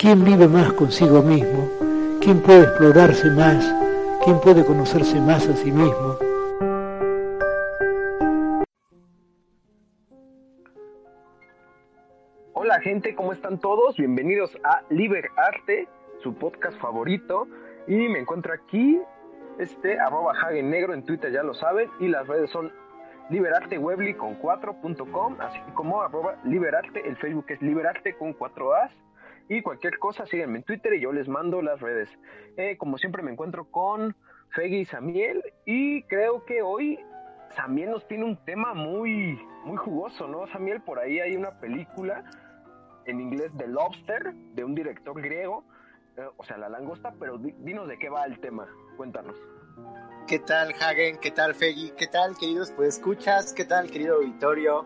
¿Quién vive más consigo mismo? ¿Quién puede explorarse más? ¿Quién puede conocerse más a sí mismo? Hola gente, ¿cómo están todos? Bienvenidos a Liber Arte, su podcast favorito. Y me encuentro aquí, este, arroba Hagen Negro en Twitter, ya lo saben. Y las redes son liberartewebly con 4.com, así como arroba liberarte, el Facebook es liberarte con 4as. Y cualquier cosa, síganme en Twitter y yo les mando las redes. Eh, como siempre me encuentro con Feggy y Samiel y creo que hoy Samiel nos tiene un tema muy, muy jugoso, ¿no? Samiel, por ahí hay una película en inglés The Lobster, de un director griego, eh, o sea, la langosta, pero dinos de qué va el tema, cuéntanos. ¿Qué tal, Hagen? ¿Qué tal, Feggy? ¿Qué tal, queridos? Pues escuchas, ¿qué tal, querido Vittorio?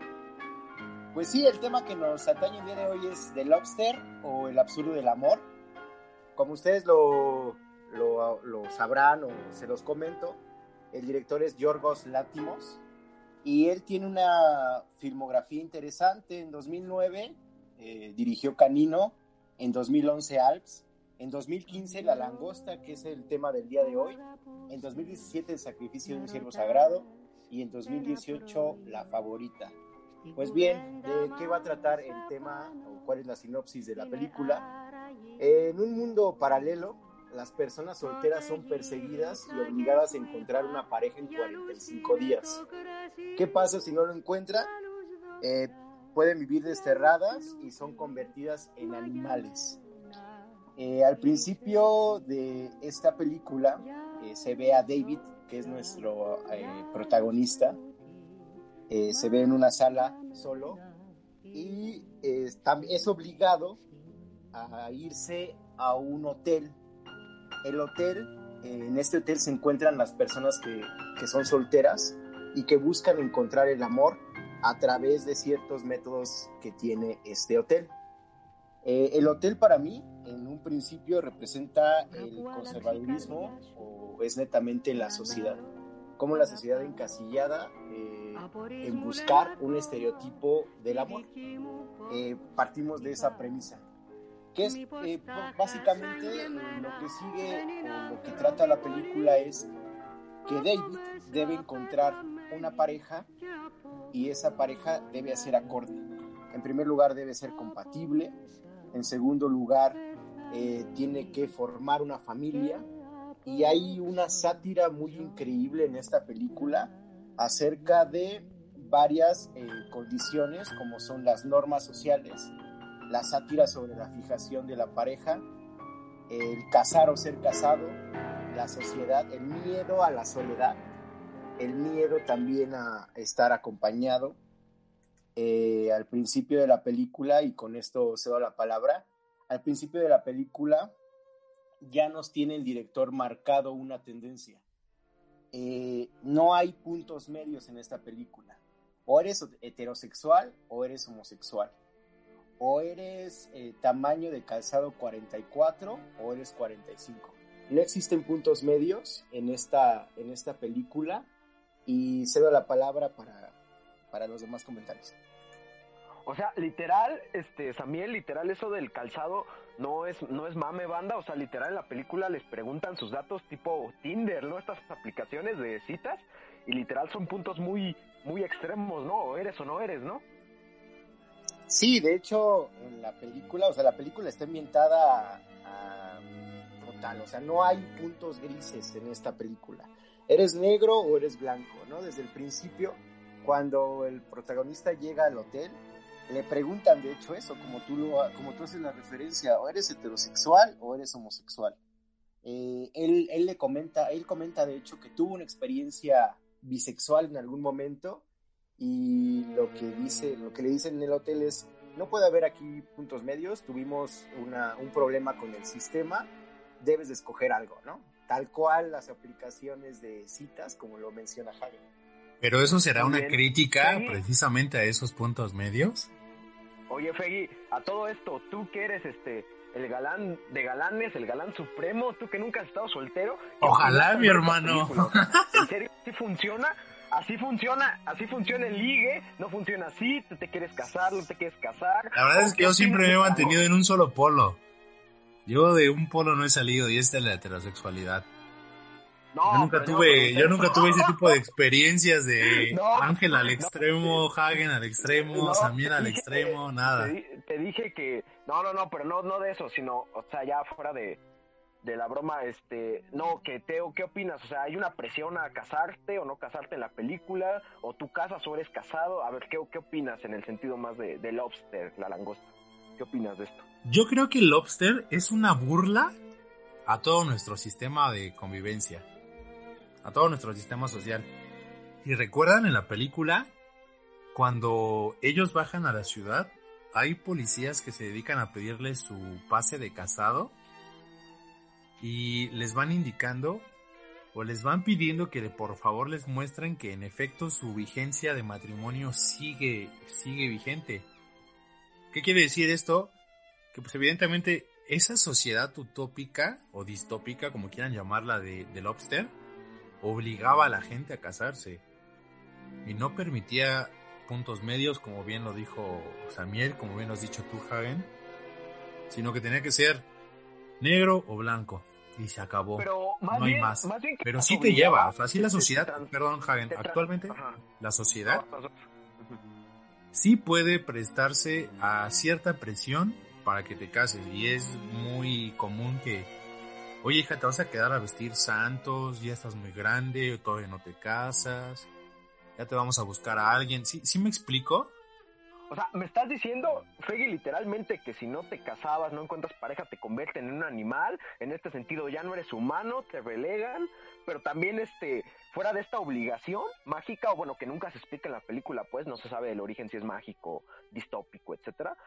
Pues sí, el tema que nos atañe el día de hoy es The Lobster o el absurdo del amor. Como ustedes lo, lo, sabrán o se los comento, el director es Yorgos Látimos y él tiene una filmografía interesante. En 2009 eh, dirigió Canino, en 2011 Alps, en 2015 La Langosta, que es el tema del día de hoy, en 2017 El Sacrificio de un Siervo Sagrado y en 2018 La Favorita. Pues bien, ¿de qué va a tratar el tema o cuál es la sinopsis de la película? En un mundo paralelo, las personas solteras son perseguidas y obligadas a encontrar una pareja en 45 días. ¿Qué pasa si no lo encuentra? Eh, pueden vivir desterradas y son convertidas en animales. Eh, al principio de esta película eh, se ve a David, que es nuestro protagonista, se ve en una sala solo y es obligado a irse a un hotel el hotel, en este hotel se encuentran las personas que, son solteras y que buscan encontrar el amor a través de ciertos métodos que tiene este hotel. Eh, el hotel para mí, en un principio, representa el conservadurismo o es netamente la sociedad, como la sociedad encasillada eh, en buscar un estereotipo del amor. Eh, partimos de esa premisa que es eh, básicamente lo que sigue o lo que trata la película es que David debe encontrar una pareja y esa pareja debe hacer acorde. En primer lugar debe ser compatible, en segundo lugar eh, tiene que formar una familia y hay una sátira muy increíble en esta película acerca de varias eh, condiciones como son las normas sociales la sátira sobre la fijación de la pareja, el casar o ser casado, la sociedad, el miedo a la soledad, el miedo también a estar acompañado. Eh, al principio de la película, y con esto cedo la palabra, al principio de la película ya nos tiene el director marcado una tendencia. Eh, no hay puntos medios en esta película. O eres heterosexual o eres homosexual o eres eh, tamaño de calzado 44 o eres 45. No existen puntos medios en esta, en esta película y cedo la palabra para, para los demás comentarios. O sea, literal, este, Samiel, literal, eso del calzado no es, no es mame banda, o sea, literal en la película les preguntan sus datos tipo Tinder, ¿no? Estas aplicaciones de citas, y literal son puntos muy, muy extremos, ¿no? O eres o no eres, ¿no? Sí, de hecho, en la película, o sea, la película está ambientada a, total, o sea, no hay puntos grises en esta película. Eres negro o eres blanco, ¿no? Desde el principio, cuando el protagonista llega al hotel, le preguntan de hecho eso, como tú, lo, como tú haces la referencia, o eres heterosexual o eres homosexual. Eh, él, él le comenta, él comenta de hecho que tuvo una experiencia bisexual en algún momento y lo que dice, lo que le dicen en el hotel es no puede haber aquí puntos medios, tuvimos una, un problema con el sistema, debes de escoger algo, ¿no? Tal cual las aplicaciones de citas, como lo menciona Javi. Pero eso será una crítica precisamente a esos puntos medios. Oye, Fegui, a todo esto, tú que eres este el galán de galanes, el galán supremo, tú que nunca has estado soltero. Ojalá, mi hermano. ¿En serio? ¿Sí funciona? así funciona, así funciona el ligue, no funciona así, tú te quieres casar, no te quieres casar. La verdad es que yo siempre me he mantenido en un solo polo. Yo de un polo no he salido y es de la heterosexualidad. No, yo nunca no, tuve, yo nunca tuve ese tipo de experiencias de No, Ángel al extremo, Hagen al extremo, Samir al dije- extremo, nada. Te dije que. No, no, no, pero no, no de eso, sino, o sea, ya fuera de, de la broma, este. No, que Teo, ¿qué opinas? O sea, ¿hay una presión a casarte o no casarte en la película? ¿O tú casas o eres casado? A ver, ¿qué, qué opinas en el sentido más de, de Lobster, la langosta? ¿Qué opinas de esto? Yo creo que el lobster es una burla a todo nuestro sistema de convivencia, a todo nuestro sistema social. Y recuerdan en la película, cuando ellos bajan a la ciudad, hay policías que se dedican a pedirles su pase de casado y les van indicando o les van pidiendo que por favor les muestren que en efecto su vigencia de matrimonio sigue, sigue vigente. ¿Qué quiere decir esto? Que pues evidentemente esa sociedad utópica o distópica, como quieran llamarla, de, de Lobster, obligaba a la gente a casarse y no permitía puntos medios, como bien lo dijo Samiel, como bien lo has dicho tú, Hagen, sino que tenía que ser negro o blanco y se acabó. Pero no hay bien, más. Pero sí te lleva, o sea, sí la sociedad, trans- perdón, Hagen, actualmente Ajá. la sociedad sí puede prestarse a cierta presión para que te cases y es muy común que oye hija te vas a quedar a vestir santos ya estás muy grande todavía no te casas ya te vamos a buscar a alguien sí sí me explico O sea, me estás diciendo, Feggy, literalmente que si no te casabas, no encuentras pareja, te convierten en un animal. En este sentido, ya no eres humano, te relegan. Pero también, este, fuera de esta obligación mágica, o bueno, que nunca se explica en la película, pues no se sabe el origen si es mágico, distópico, etcétera.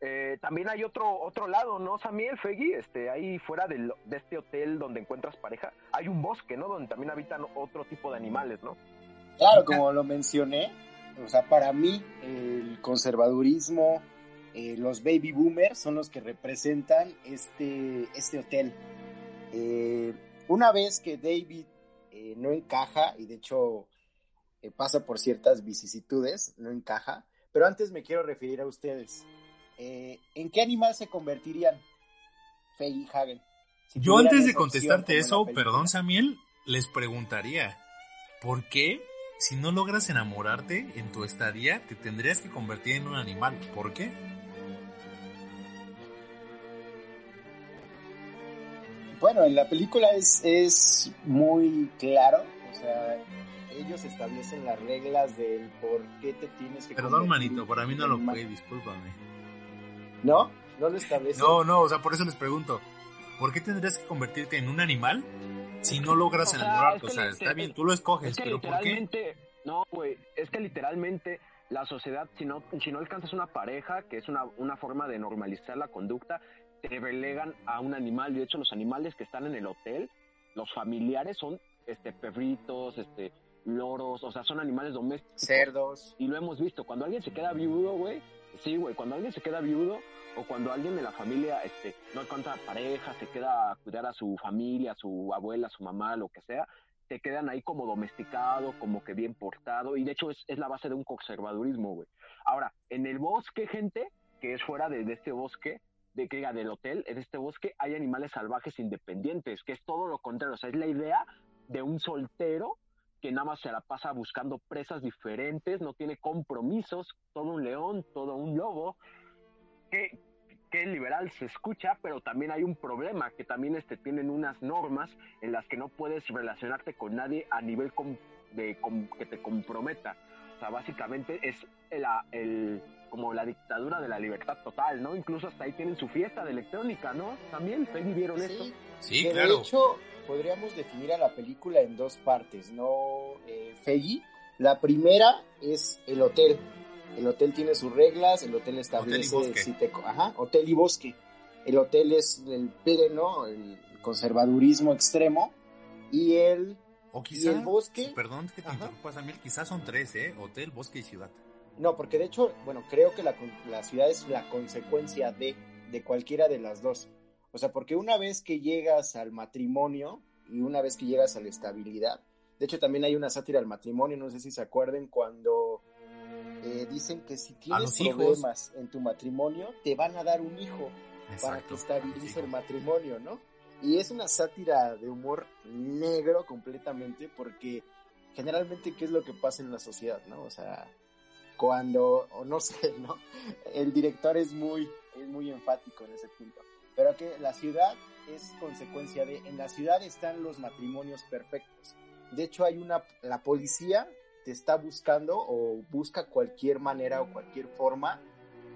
Eh, también hay otro otro lado, ¿no, Samuel, Feggy? Este, ahí fuera de este hotel donde encuentras pareja, hay un bosque, ¿no? Donde también habitan otro tipo de animales, ¿no? Claro, como lo mencioné, o sea, para mí el conservadurismo, eh, los baby boomers son los que representan este, este hotel. Eh, una vez que David eh, no encaja, y de hecho pasa por ciertas vicisitudes, no encaja, pero antes me quiero referir a ustedes. Eh, ¿En qué animal se convertirían? Faye y Hagen. Si yo antes de contestarte eso perdón Samiel les preguntaría ¿por qué si no logras enamorarte en tu estadía te tendrías que convertir en un animal? ¿por qué? Bueno, en la película es, es muy claro, o sea, ellos establecen las reglas del por qué te tienes que Perdón, manito, para mí no lo fue, discúlpame. ¿No? ¿No lo establecen? No, no, o sea, por eso les pregunto, ¿por qué tendrías que convertirte en un animal si no logras O sea, enamorarte? es O que sea, le- está bien, tú lo escoges, Es que pero ¿por qué? literalmente, no, güey, es que literalmente la sociedad, si no, si no alcanzas una pareja, que es una, una forma de normalizar la conducta, te relegan a un animal. Y de hecho, los animales que están en el hotel, los familiares son este perritos, este loros, o sea, son animales domésticos. Cerdos. Y lo hemos visto, cuando alguien se queda viudo, güey, sí, güey, cuando alguien se queda viudo o cuando alguien de la familia este, no encuentra pareja, se queda a cuidar a su familia, a su abuela, a su mamá, lo que sea, te quedan ahí como domesticado, como que bien portado, y de hecho es, la base de un conservadurismo, güey. Ahora, en el bosque, gente, que es fuera de, de este bosque, de que diga, del hotel, en este bosque hay animales salvajes independientes, que es todo lo contrario, o sea, es la idea de un soltero que nada más se la pasa buscando presas diferentes, no tiene compromisos, todo un león, todo un lobo, que, que liberal se escucha, pero también hay un problema, que también este, tienen unas normas en las que no puedes relacionarte con nadie a nivel com- de com- que te comprometa. O sea, básicamente es la, el, como la dictadura de la libertad total, ¿no? Incluso hasta ahí tienen su fiesta de electrónica, ¿no? También, ¿ustedes vivieron eso? Sí, Sí, que claro. de hecho podríamos definir a la película en dos partes, ¿no, eh, Feggy? La primera es el hotel. El hotel tiene sus reglas, el hotel establece Hotel y bosque. si te... Ajá, hotel y bosque. El hotel es el pleno, el conservadurismo extremo, y el... O quizá, el bosque? perdón que te interrumpa, Samuel, quizás son tres, ¿eh? Hotel, bosque y ciudad. No, porque de hecho, bueno, creo que la, la ciudad es la consecuencia de, de cualquiera de las dos. O sea, porque una vez que llegas al matrimonio y una vez que llegas a la estabilidad, de hecho también hay una sátira al matrimonio, no sé si se acuerden cuando eh, dicen que si tienes hijos. problemas en tu matrimonio, te van a dar un hijo. para que estabilice el matrimonio, ¿no? Y es una sátira de humor negro completamente porque generalmente qué es lo que pasa en la sociedad, ¿no? O sea, cuando, o no sé, ¿no? El director es muy, es muy enfático en ese punto. Pero que la ciudad es consecuencia de, en la ciudad están los matrimonios perfectos. De hecho, hay una, la policía te está buscando o busca cualquier manera o cualquier forma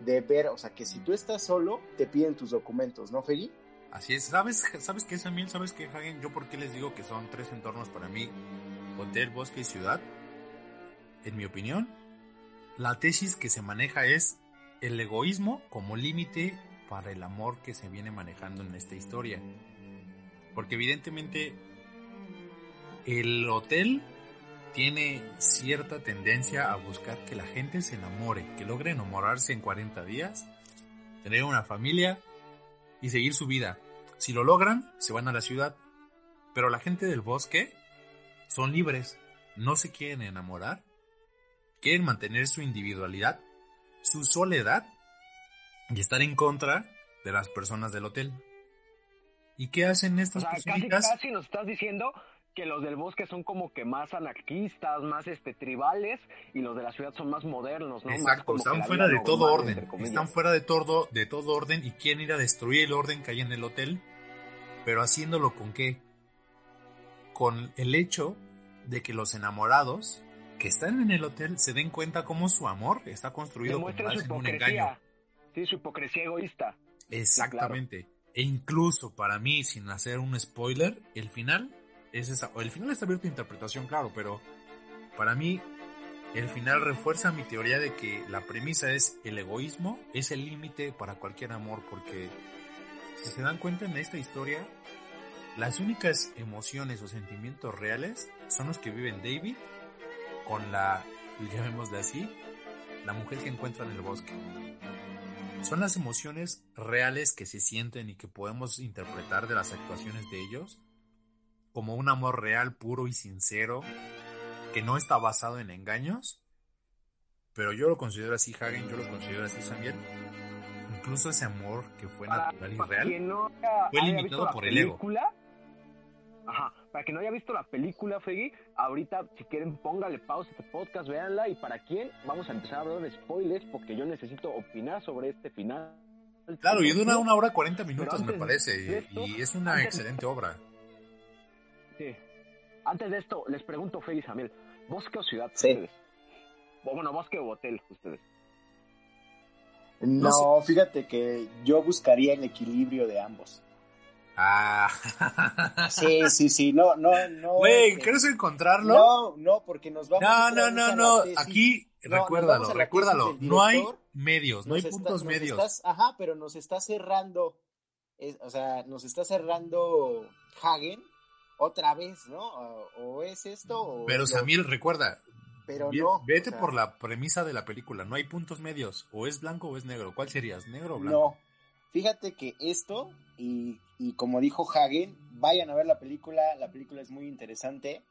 de ver, o sea, que si tú estás solo, te piden tus documentos, ¿no, Feli? Así es. ¿Sabes, ¿Sabes qué, Samuel? ¿Sabes qué, Hagen? Yo por qué les digo que son tres entornos para mí, hotel, bosque y ciudad. En mi opinión, la tesis que se maneja es el egoísmo como límite para el amor que se viene manejando en esta historia. Porque evidentemente el hotel tiene cierta tendencia a buscar que la gente se enamore, que logre enamorarse en 40 días, tener una familia y seguir su vida. Si lo logran, se van a la ciudad. Pero la gente del bosque son libres, no se quieren enamorar, quieren mantener su individualidad, su soledad y estar en contra de las personas del hotel. ¿Y qué hacen estas personas? casi nos estás diciendo que los del bosque son como que más anarquistas, más este tribales y los de la ciudad son más modernos, ¿no? Exacto, están fuera de todo orden, están fuera de todo de todo orden y quieren ir a destruir el orden que hay en el hotel, pero haciéndolo con qué? Con el hecho de que los enamorados que están en el hotel se den cuenta cómo su amor está construido como en un engaño. Sí, su hipocresía egoísta. Exactamente. E incluso para mí, sin hacer un spoiler, el final es esa. El final está abierto a interpretación, claro, pero para mí el final refuerza mi teoría de que la premisa es el egoísmo es el límite para cualquier amor, porque si se dan cuenta en esta historia, las únicas emociones o sentimientos reales son los que viven David con la, llamémosle así, la mujer que encuentra en el bosque. Son las emociones reales que se sienten y que podemos interpretar de las actuaciones de ellos como un amor real, puro y sincero, que no está basado en engaños. Pero yo lo considero así, Hagen, yo lo considero así también. Incluso ese amor que fue natural y real fue limitado por el ego. Ajá, para que no haya visto la película, Fegui, ahorita si quieren póngale pausa a este podcast, véanla y para quién vamos a empezar a hablar de spoilers porque yo necesito opinar sobre este final. Claro, y dura una hora cuarenta minutos me parece y, es una excelente obra. Sí. Antes de esto, les pregunto, Fegui Samuel, ¿bosque o ciudad ustedes? O bueno, bosque o hotel ustedes. No, fíjate que yo buscaría el equilibrio de ambos. Ah. Sí, sí, sí, no, no, no. Güey, ¿quieres encontrarlo? No, no, porque nos vamos No, no, no, no, aquí, recuérdalo, recuérdalo, no hay medios, no hay puntos medios. ajá, pero nos está cerrando, o sea, nos está cerrando Hagen otra vez, ¿no? O, es esto o... Pero Samir, recuerda, pero no. Vete por la premisa de la película, no hay puntos medios, o es blanco o es negro, ¿cuál serías, negro o blanco? No. Fíjate que esto, y, como dijo Hagen, vayan a ver la película, la película es muy interesante,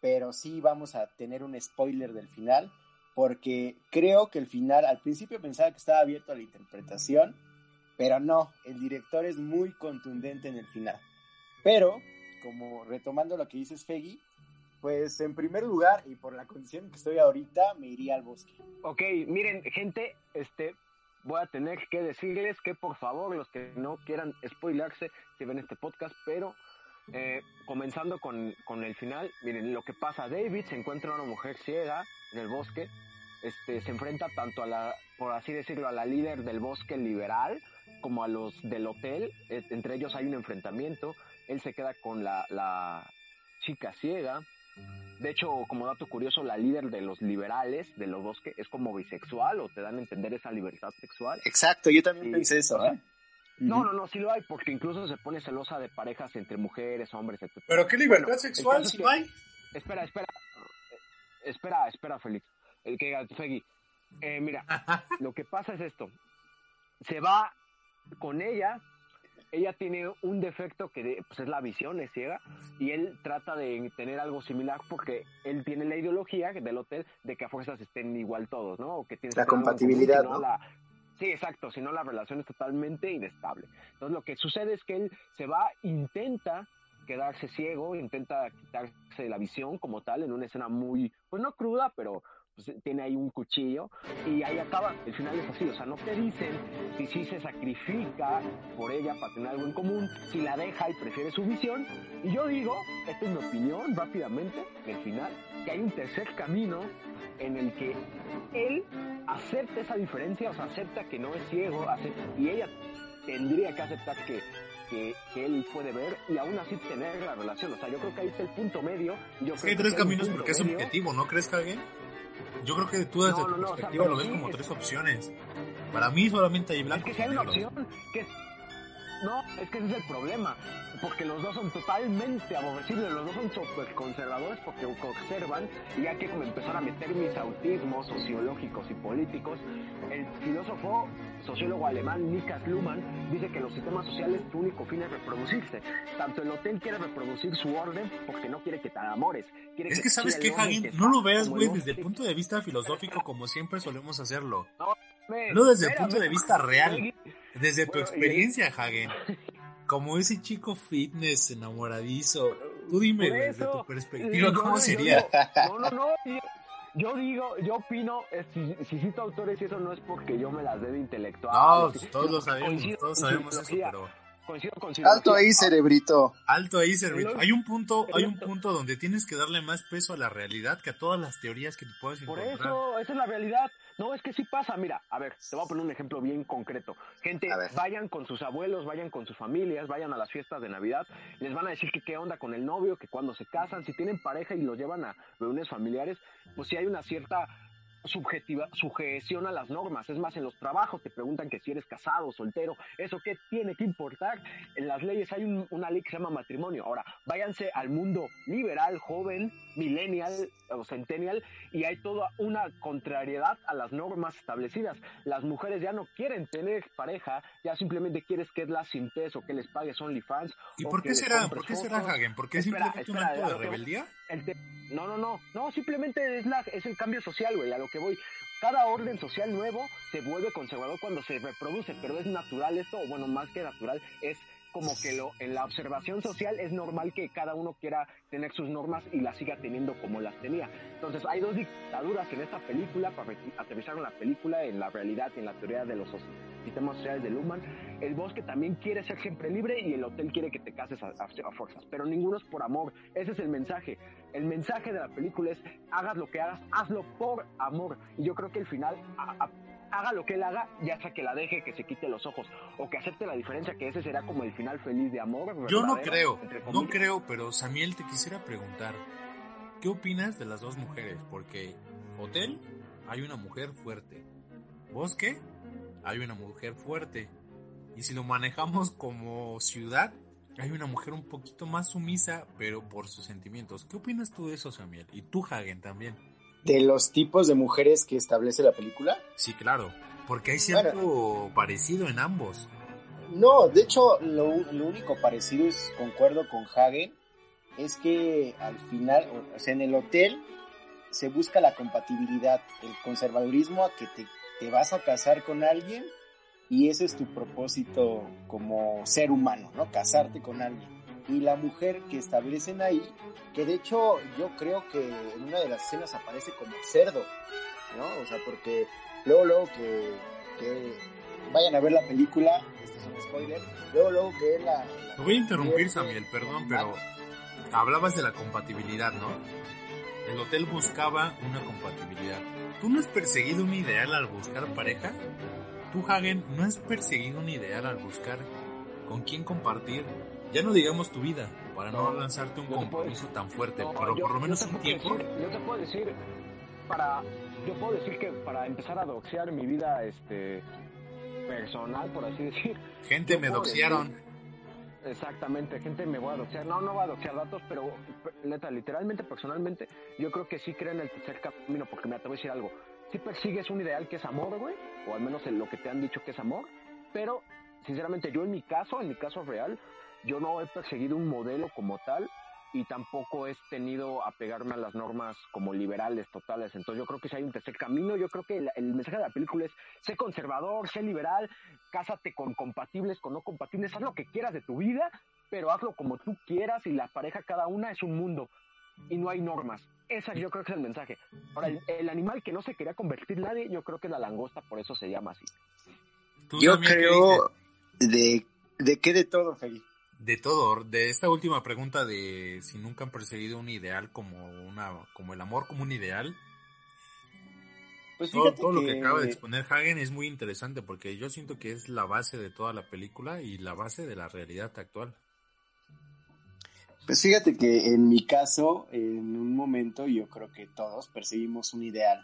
pero sí vamos a tener un spoiler del final, porque creo que el final, al principio pensaba que estaba abierto a la interpretación, pero no, el director es muy contundente en el final. Pero, como retomando lo que dices, Feggy, pues en primer lugar, y por la condición que estoy ahorita, me iría al bosque. Ok, miren, gente, este, voy a tener que decirles que por favor los que no quieran spoilarse si ven este podcast, pero eh, comenzando con, con, el final, miren lo que pasa, David se encuentra una mujer ciega en el bosque, este, se enfrenta tanto a la, por así decirlo, a la líder del bosque liberal como a los del hotel, eh, entre ellos hay un enfrentamiento, él se queda con la, la chica ciega, de hecho, como dato curioso, la líder de los liberales de los bosques es como bisexual o te dan a entender esa libertad sexual. Exacto, yo también pensé eso, ¿eh? No, no, no, sí lo hay, porque incluso se pone celosa de parejas entre mujeres, hombres, etc. ¿Pero qué libertad sexual si no hay? Espera, espera, espera, espera, Félix. El que Fegui. Eh, mira, lo que pasa es esto. Se va con ella ella tiene un defecto que pues, es la visión, es ciega, y él trata de tener algo similar porque él tiene la ideología del hotel de que a fuerzas estén igual todos, ¿no? O que la compatibilidad, ¿no? Sí, exacto, si no la relación es totalmente inestable. Entonces lo que sucede es que él se va, intenta quedarse ciego, intenta quitarse la visión como tal en una escena muy, pues no cruda, pero pues, tiene ahí un cuchillo y ahí acaba. El final es así, o sea, no te dicen si sí se sacrifica por ella para tener algo en común, si la deja y prefiere su visión. Y yo digo, esta es mi opinión rápidamente, el final, que hay un tercer camino en el que él acepta esa diferencia, o sea, acepta que no es ciego, acepta, y ella tendría que aceptar que que, él puede ver y aún así tener la relación. O sea, yo creo que ahí está el punto medio. Yo es que hay tres caminos porque es objetivo, ¿no crees, Hagen? Yo creo que tú desde tu perspectiva lo ves como tres opciones. Para mí solamente hay blanco. Es que si hay una opción que no, es que ese es el problema, porque los dos son totalmente aborrecibles, los dos son súper conservadores porque conservan y hay que empezar a meter mis autismos sociológicos y políticos. El filósofo sociólogo alemán Niklas Luhmann dice que los sistemas sociales su único fin es reproducirse. Tanto el hotel quiere reproducir su orden porque no quiere que te. Quiere es que, sabes que, Hagen, no lo veas, güey, desde el punto de vista filosófico como siempre solemos hacerlo. No, desde el punto de vista real. Desde tu experiencia, Hagen. Como ese chico fitness enamoradizo. Tú dime, desde tu perspectiva, ¿cómo sería? no, no, no. Yo digo, yo opino, eh, si, cito autores y eso no es porque yo me las dé de intelectual. No, todos lo sabemos, todos sabemos eso, pero... Alto ahí, cerebrito. Alto ahí, cerebrito. Hay un punto, hay un punto donde tienes que darle más peso a la realidad que a todas las teorías que tú puedes encontrar. Por eso, esa es la realidad. No, es que sí pasa. Mira, a ver, te voy a poner un ejemplo bien concreto. Gente, vayan con sus abuelos, vayan con sus familias, vayan a las fiestas de Navidad. Les van a decir que qué onda con el novio, que cuando se casan, si tienen pareja y los llevan a reuniones familiares, pues sí hay una cierta subjetiva, sujeción a las normas. Es más, en los trabajos te preguntan que si eres casado, soltero, eso qué tiene que importar. En las leyes hay una ley que se llama matrimonio. Ahora, váyanse al mundo liberal, joven, millennial o centennial y hay toda una contrariedad a las normas establecidas. Las mujeres ya no quieren tener pareja, ya simplemente quieres que las sin o que les pagues OnlyFans. ¿Y por qué será? ¿Por qué será Hagen? ¿Por qué simplemente un acto de rebeldía? no, no, no, no, simplemente es la es el cambio social, güey, a lo que voy. Cada orden social nuevo se vuelve conservador cuando se reproduce, pero es natural esto, o bueno, más que natural, es como que lo, en la observación social es normal que cada uno quiera tener sus normas y las siga teniendo como las tenía. Entonces hay dos dictaduras en esta película, para aterrizar en la película, en la realidad y en la teoría de los sistemas sociales de Luhmann. El bosque también quiere ser siempre libre y el hotel quiere que te cases a, fuerzas, pero ninguno es por amor. Ese es el mensaje. El mensaje de la película es hagas lo que hagas, hazlo por amor. Y yo creo que el final haga lo que él haga, ya sea que la deje, que se quite los ojos o que acepte la diferencia, que ese será como el final feliz de amor. Yo no creo, no creo, pero Samuel te quisiera preguntar, ¿qué opinas de las dos mujeres? Porque Hotel hay una mujer fuerte, Bosque hay una mujer fuerte, y si lo manejamos como ciudad, hay una mujer un poquito más sumisa, pero por sus sentimientos. ¿Qué opinas tú de eso, Samuel? Y tú, Hagen, también de los tipos de mujeres que establece la película? Sí, claro, porque hay cierto parecido en ambos. No, de hecho, lo, único parecido es, concuerdo con Hagen, es que al final, o sea, en el hotel se busca la compatibilidad, el conservadurismo a que te, te vas a casar con alguien y ese es tu propósito como ser humano, ¿no? Casarte con alguien y la mujer que establecen ahí, que de hecho yo creo que en una de las escenas aparece como cerdo, ¿no? O sea, porque luego, luego que, que vayan a ver la película, este es un spoiler, luego, luego que la... Te voy a interrumpir, Samuel, perdón, pero hablabas de la compatibilidad, ¿no? El hotel buscaba una compatibilidad. ¿Tú no has perseguido un ideal al buscar pareja? ¿Tú, Hagen, no has perseguido un ideal al buscar con quién compartir ya no digamos tu vida, para no, lanzarte un compromiso tan fuerte, pero por lo menos un tiempo. yo te puedo decir, para, yo puedo decir que para empezar a doxear mi vida, este, personal, por así decir. Gente me doxearon. exactamente, gente me voy a doxear. No, no va a doxear datos, pero neta, literalmente, personalmente, yo creo que sí creo en el tercer camino, porque me atrevo a decir algo. Si persigues un ideal que es amor, güey, o al menos en lo que te han dicho que es amor, pero sinceramente yo en mi caso, en mi caso real, yo no he perseguido un modelo como tal y tampoco he tenido a pegarme a las normas como liberales totales. Entonces yo creo que si hay un tercer camino, yo creo que el, el mensaje de la película es sé conservador, sé liberal, cásate con compatibles, con no compatibles, haz lo que quieras de tu vida, pero hazlo como tú quieras y la pareja cada una es un mundo y no hay normas. Esa yo creo que es el mensaje. Ahora, el, el animal que no se quería convertir nadie, yo creo que es la langosta, por eso se llama así. ¿Tú Yo creo de, de qué de todo, Feli. De todo, de esta última pregunta de si nunca han perseguido un ideal como una, como el amor como un ideal, Pues todo, todo lo que, que acaba de exponer Hagen es muy interesante porque yo siento que es la base de toda la película y la base de la realidad actual. Pues fíjate que en mi caso, en un momento, yo creo que todos perseguimos un ideal.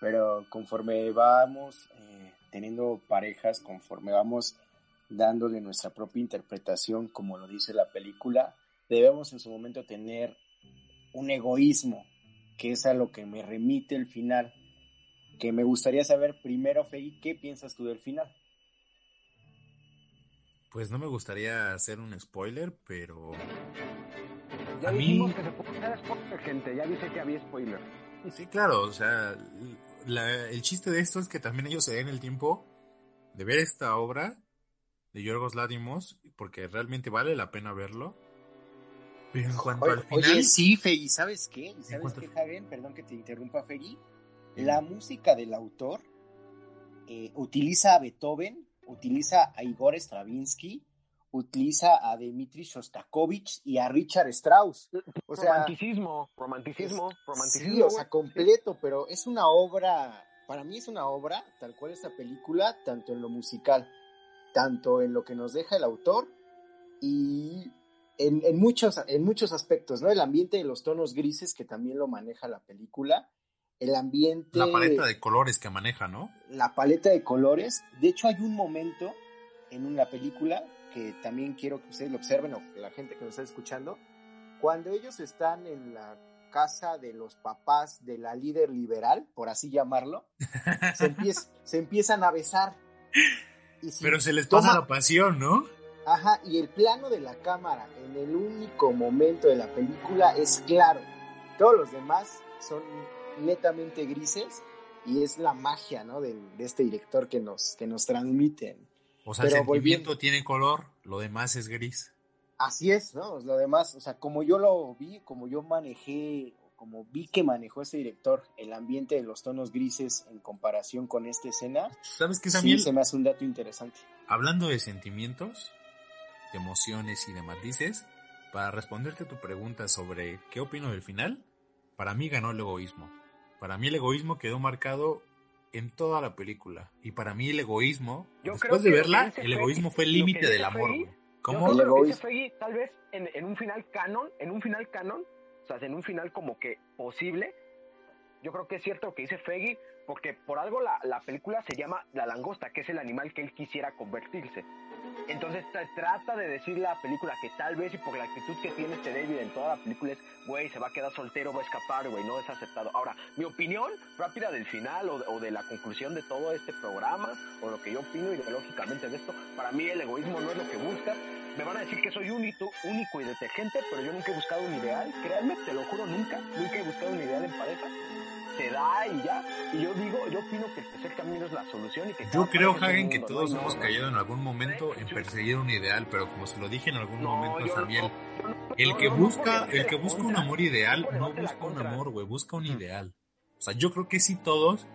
Pero conforme vamos eh, teniendo parejas, conforme vamos dándole nuestra propia interpretación, como lo dice la película, debemos en su momento tener un egoísmo, que es a lo que me remite el final. Que me gustaría saber primero, Fei, ¿qué piensas tú del final? Pues no me gustaría hacer un spoiler, pero Ya A mí- que se puede hacer spoiler, gente, ya dice que había spoiler. sí, claro, o sea, la- el chiste de esto es que también ellos se den el tiempo de ver esta obra de Yorgos Lanthimos, porque realmente vale la pena verlo. Pero en cuanto Oye, al final, oye, sí, Fegui, ¿sabes qué? ¿Y ¿Sabes cuanto- qué, Hagen? Perdón que te interrumpa, Fegui. La música del autor eh, utiliza a Beethoven, utiliza a Igor Stravinsky, utiliza a Dmitri Shostakovich y a Richard Strauss. O sea, romanticismo, romanticismo, romanticismo. sí, o sea, completo, pero es una obra, para mí es una obra, tal cual esta película, tanto en lo musical, tanto en lo que nos deja el autor y en, en muchos, en muchos aspectos, ¿no? El ambiente de los tonos grises que también lo maneja la película, el ambiente, la paleta de colores que maneja, ¿no? la paleta de colores. De hecho, hay un momento en una película que también quiero que ustedes lo observen, o la gente que nos está escuchando, cuando ellos están en la casa de los papás de la líder liberal, por así llamarlo, se, empiez- se empiezan a besar. Y si Pero se les toma- pasa la pasión, ¿no? Ajá, y el plano de la cámara en el único momento de la película es claro. Todos los demás son netamente grises y es la magia, ¿no? de este director que nos, que nos transmiten. O sea, el Pero sentimiento volviendo- tiene color, lo demás es gris. Así es, ¿no? Lo demás, o sea, como yo lo vi, como yo manejé, como vi que manejó este director el ambiente de los tonos grises en comparación con esta escena, ¿Sabes qué, sí Samuel? se me hace un dato interesante. Hablando de sentimientos, de emociones y de matices, para responderte a tu pregunta sobre qué opino del final, para mí ganó el egoísmo. Para mí el egoísmo quedó marcado en toda la película. Y para mí el egoísmo, Yo después creo de verla, el egoísmo fue el límite del amor, Freddy, güey. Yo ¿Cómo? creo que lo que dice egoísmo. Feggy, tal vez en, en un final canon, en un final canon, o sea, en un final como que posible, yo creo que es cierto lo que dice Feggy, porque por algo la, la película se llama La Langosta, que es el animal que él quisiera convertirse. Entonces tra- trata de decir la película que tal vez y por la actitud que tiene este David en toda la película es, güey, se va a quedar soltero, va a escapar, güey, no es aceptado. Ahora, mi opinión rápida del final o de, la conclusión de todo este programa o lo que yo opino ideológicamente de esto, para mí el egoísmo no es lo que buscas. Me van a decir que soy único, único y detergente, pero yo nunca he buscado un ideal, créanme, te lo juro, nunca, nunca he buscado un ideal en pareja. Se da y ya. Y yo digo, yo opino que el tercer camino es la solución y que Yo creo, Hagen, que todos no hemos normas. caído en algún momento en perseguir un ideal, pero como se lo dije en algún No, momento yo a Samuel, no, yo no- el no, que no, no busca, el que busca un amor ideal no busca un amor, güey, busca un Mm. ideal. O sea, yo creo que sí todos,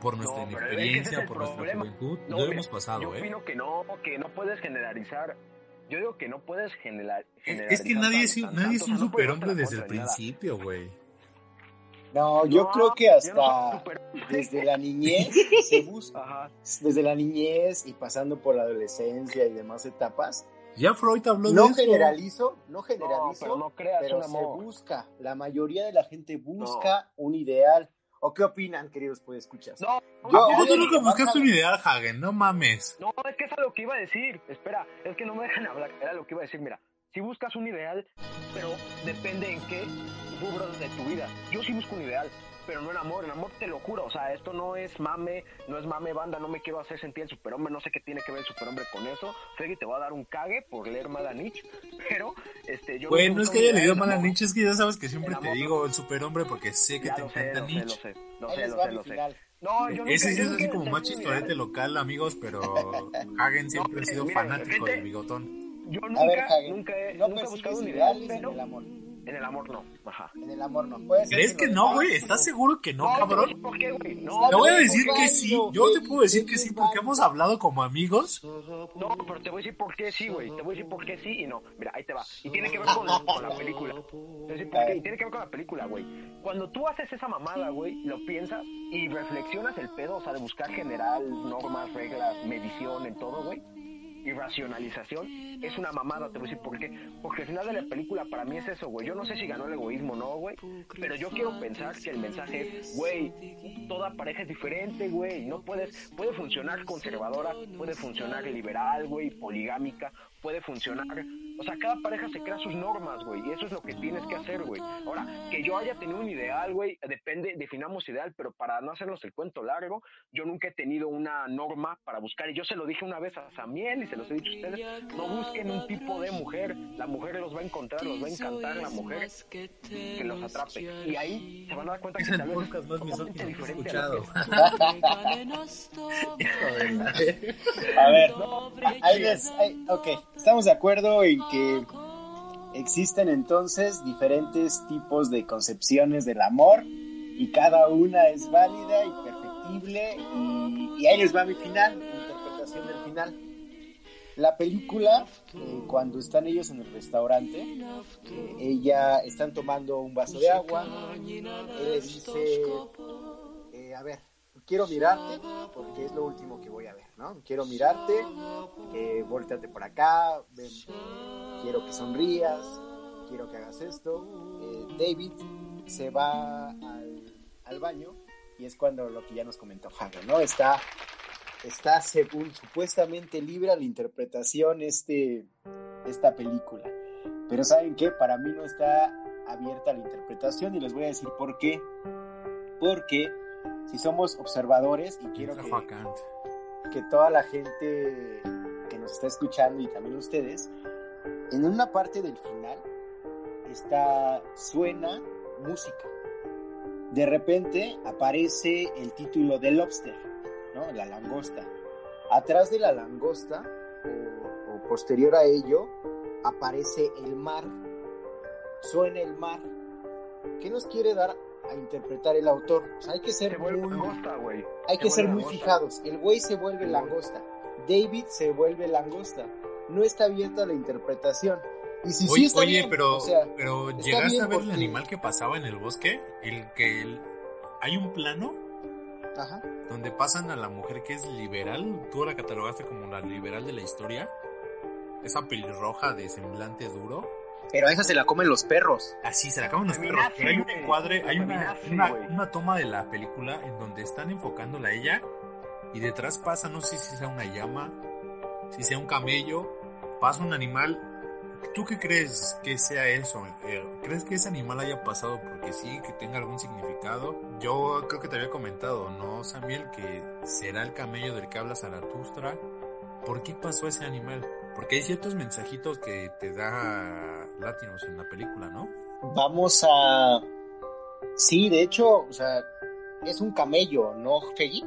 por nuestra No, inexperiencia, es por nuestra problema. juventud, No, lo hemos pasado, Yo ¿eh? opino que no, que no puedes generalizar. Yo digo que no puedes generar, Es que generalizar nadie tan- es, nadie es un o sea, no superhombre desde el principio, güey. No, yo No, creo que no hasta desde la niñez se busca, Ajá. desde la niñez y pasando por la adolescencia y demás etapas. Ya Freud habló No de eso. generalizo, no No, generalizo, pero no creas pero un se busca. La mayoría de la gente busca un ideal. ¿O qué opinan, queridos pues escuchas? No, Yo- ¿A poco yo tú nunca buscaste un ideal, Hagen? No mames. no, es que eso es lo que iba a decir. Espera, es que no me dejan hablar. Era lo que iba a decir. Mira, si buscas un ideal, pero depende en qué rubro de tu vida. Yo sí busco un ideal, pero no en amor, en amor te lo juro, o sea, esto no es mame, no es mame banda, no me quiero hacer sentir el superhombre, no sé qué tiene que ver el superhombre con eso. Feggy te va a dar un cague por leer Madanich, pero este yo Bueno, no es que haya leído Madanich, es que ya sabes que siempre te digo el superhombre porque sé que te encanta Nietzsche. Lo sé, lo sé, lo sé, lo sé. No, yo Ese sí es así como más chistorete local, amigos, pero Hagen siempre ha sido fanático del bigotón. Yo nunca, a ver, Hagen, nunca he, no nunca he buscado un ideal, pero en el amor. en el amor no. Ajá. En el amor no. Puede ser ¿Crees que no, güey? ¿Estás seguro que no, No, cabrón? ¿Por qué, güey? No, Te voy a decir que sí. Yo te puedo decir que sí porque hemos hablado como amigos. No, pero te voy a decir por qué sí, güey. Te voy a decir por qué sí y no. Mira, ahí te va. Y tiene que ver con, con la película. Te voy a decir por qué. Y tiene que ver con la película, güey. Cuando tú haces esa mamada, güey, lo piensas y reflexionas el pedo, o sea, de buscar general, normas, reglas, medición en todo, güey. Y racionalización es una mamada, te voy a decir por qué. Porque al final de la película para mí es eso, güey. Yo no sé si ganó el egoísmo o no, güey. Pero yo quiero pensar que el mensaje es, güey, toda pareja es diferente, güey. No puedes, puede funcionar conservadora, puede funcionar liberal, güey, poligámica, puede funcionar. O sea, cada pareja se crea sus normas, güey. Y eso es lo que tienes que hacer, güey. Ahora, que yo haya tenido un ideal, güey, depende, definamos ideal, pero para no hacernos el cuento largo, yo nunca he tenido una norma para buscar. Y yo se lo dije una vez a Samiel y se los he dicho a ustedes, no busquen un tipo de mujer. La mujer los va a encontrar, los va a encantar la mujer que los atrape. Y ahí se van a dar cuenta que Es tal vez podcast más totalmente a escuchado. A ver, ahí les, ahí- ok, estamos de acuerdo en que existen entonces diferentes tipos de concepciones del amor y cada una es válida y perfectible y, ahí les va mi final, mi interpretación del final. La película, eh, cuando están ellos en el restaurante, ella están tomando un vaso de agua, él le dice, eh, a ver, quiero mirarte porque es lo último que voy a ver, ¿no? Quiero mirarte, eh, volteate por acá, ven, quiero que sonrías, quiero que hagas esto. Eh, David se va al, al baño y es cuando lo que ya nos comentó Jago, ¿no? Está, está según supuestamente libre a la interpretación este, esta película. Pero ¿saben qué? Para mí no está abierta la interpretación y les voy a decir por qué. Porque si somos observadores y quiero que, que toda la gente que nos está escuchando y también ustedes, en una parte del final está suena música. De repente aparece el título de Lobster, ¿no? La langosta. Atrás de la langosta o, o posterior a ello aparece el mar. Suena el mar. ¿Qué nos quiere dar a interpretar el autor? O sea, hay que ser Se muy, langosta, güey. hay Se que ser muy langosta. fijados. El güey se vuelve langosta. David se vuelve langosta. No está abierta la interpretación. Y si sí Oye, está oye, bien, pero, o sea, pero está ¿llegaste bien a ver el animal que pasaba en el bosque? El que el- hay un plano ajá. donde pasan a la mujer que es liberal. Tú la catalogaste como la liberal de la historia. Esa pelirroja de semblante duro. Pero a esa se la comen los perros. Así se la acaban los perros. Pero hay un encuadre, hay una, una, una toma de la película en donde están enfocándola a ella y detrás pasa, no sé si sea una llama, si sea un camello, pasa un animal. ¿Tú qué crees que sea eso? Eh, ¿Crees que ese animal haya pasado porque sí, que tenga algún significado? Yo creo que te había comentado, ¿no, Samuel? Que será el camello del que habla Zaratustra. ¿Por qué pasó ese animal? Porque hay ciertos mensajitos que te da Latinos en la película, ¿no? Vamos a. Sí, de hecho, o sea, es un camello, ¿no, Feggy?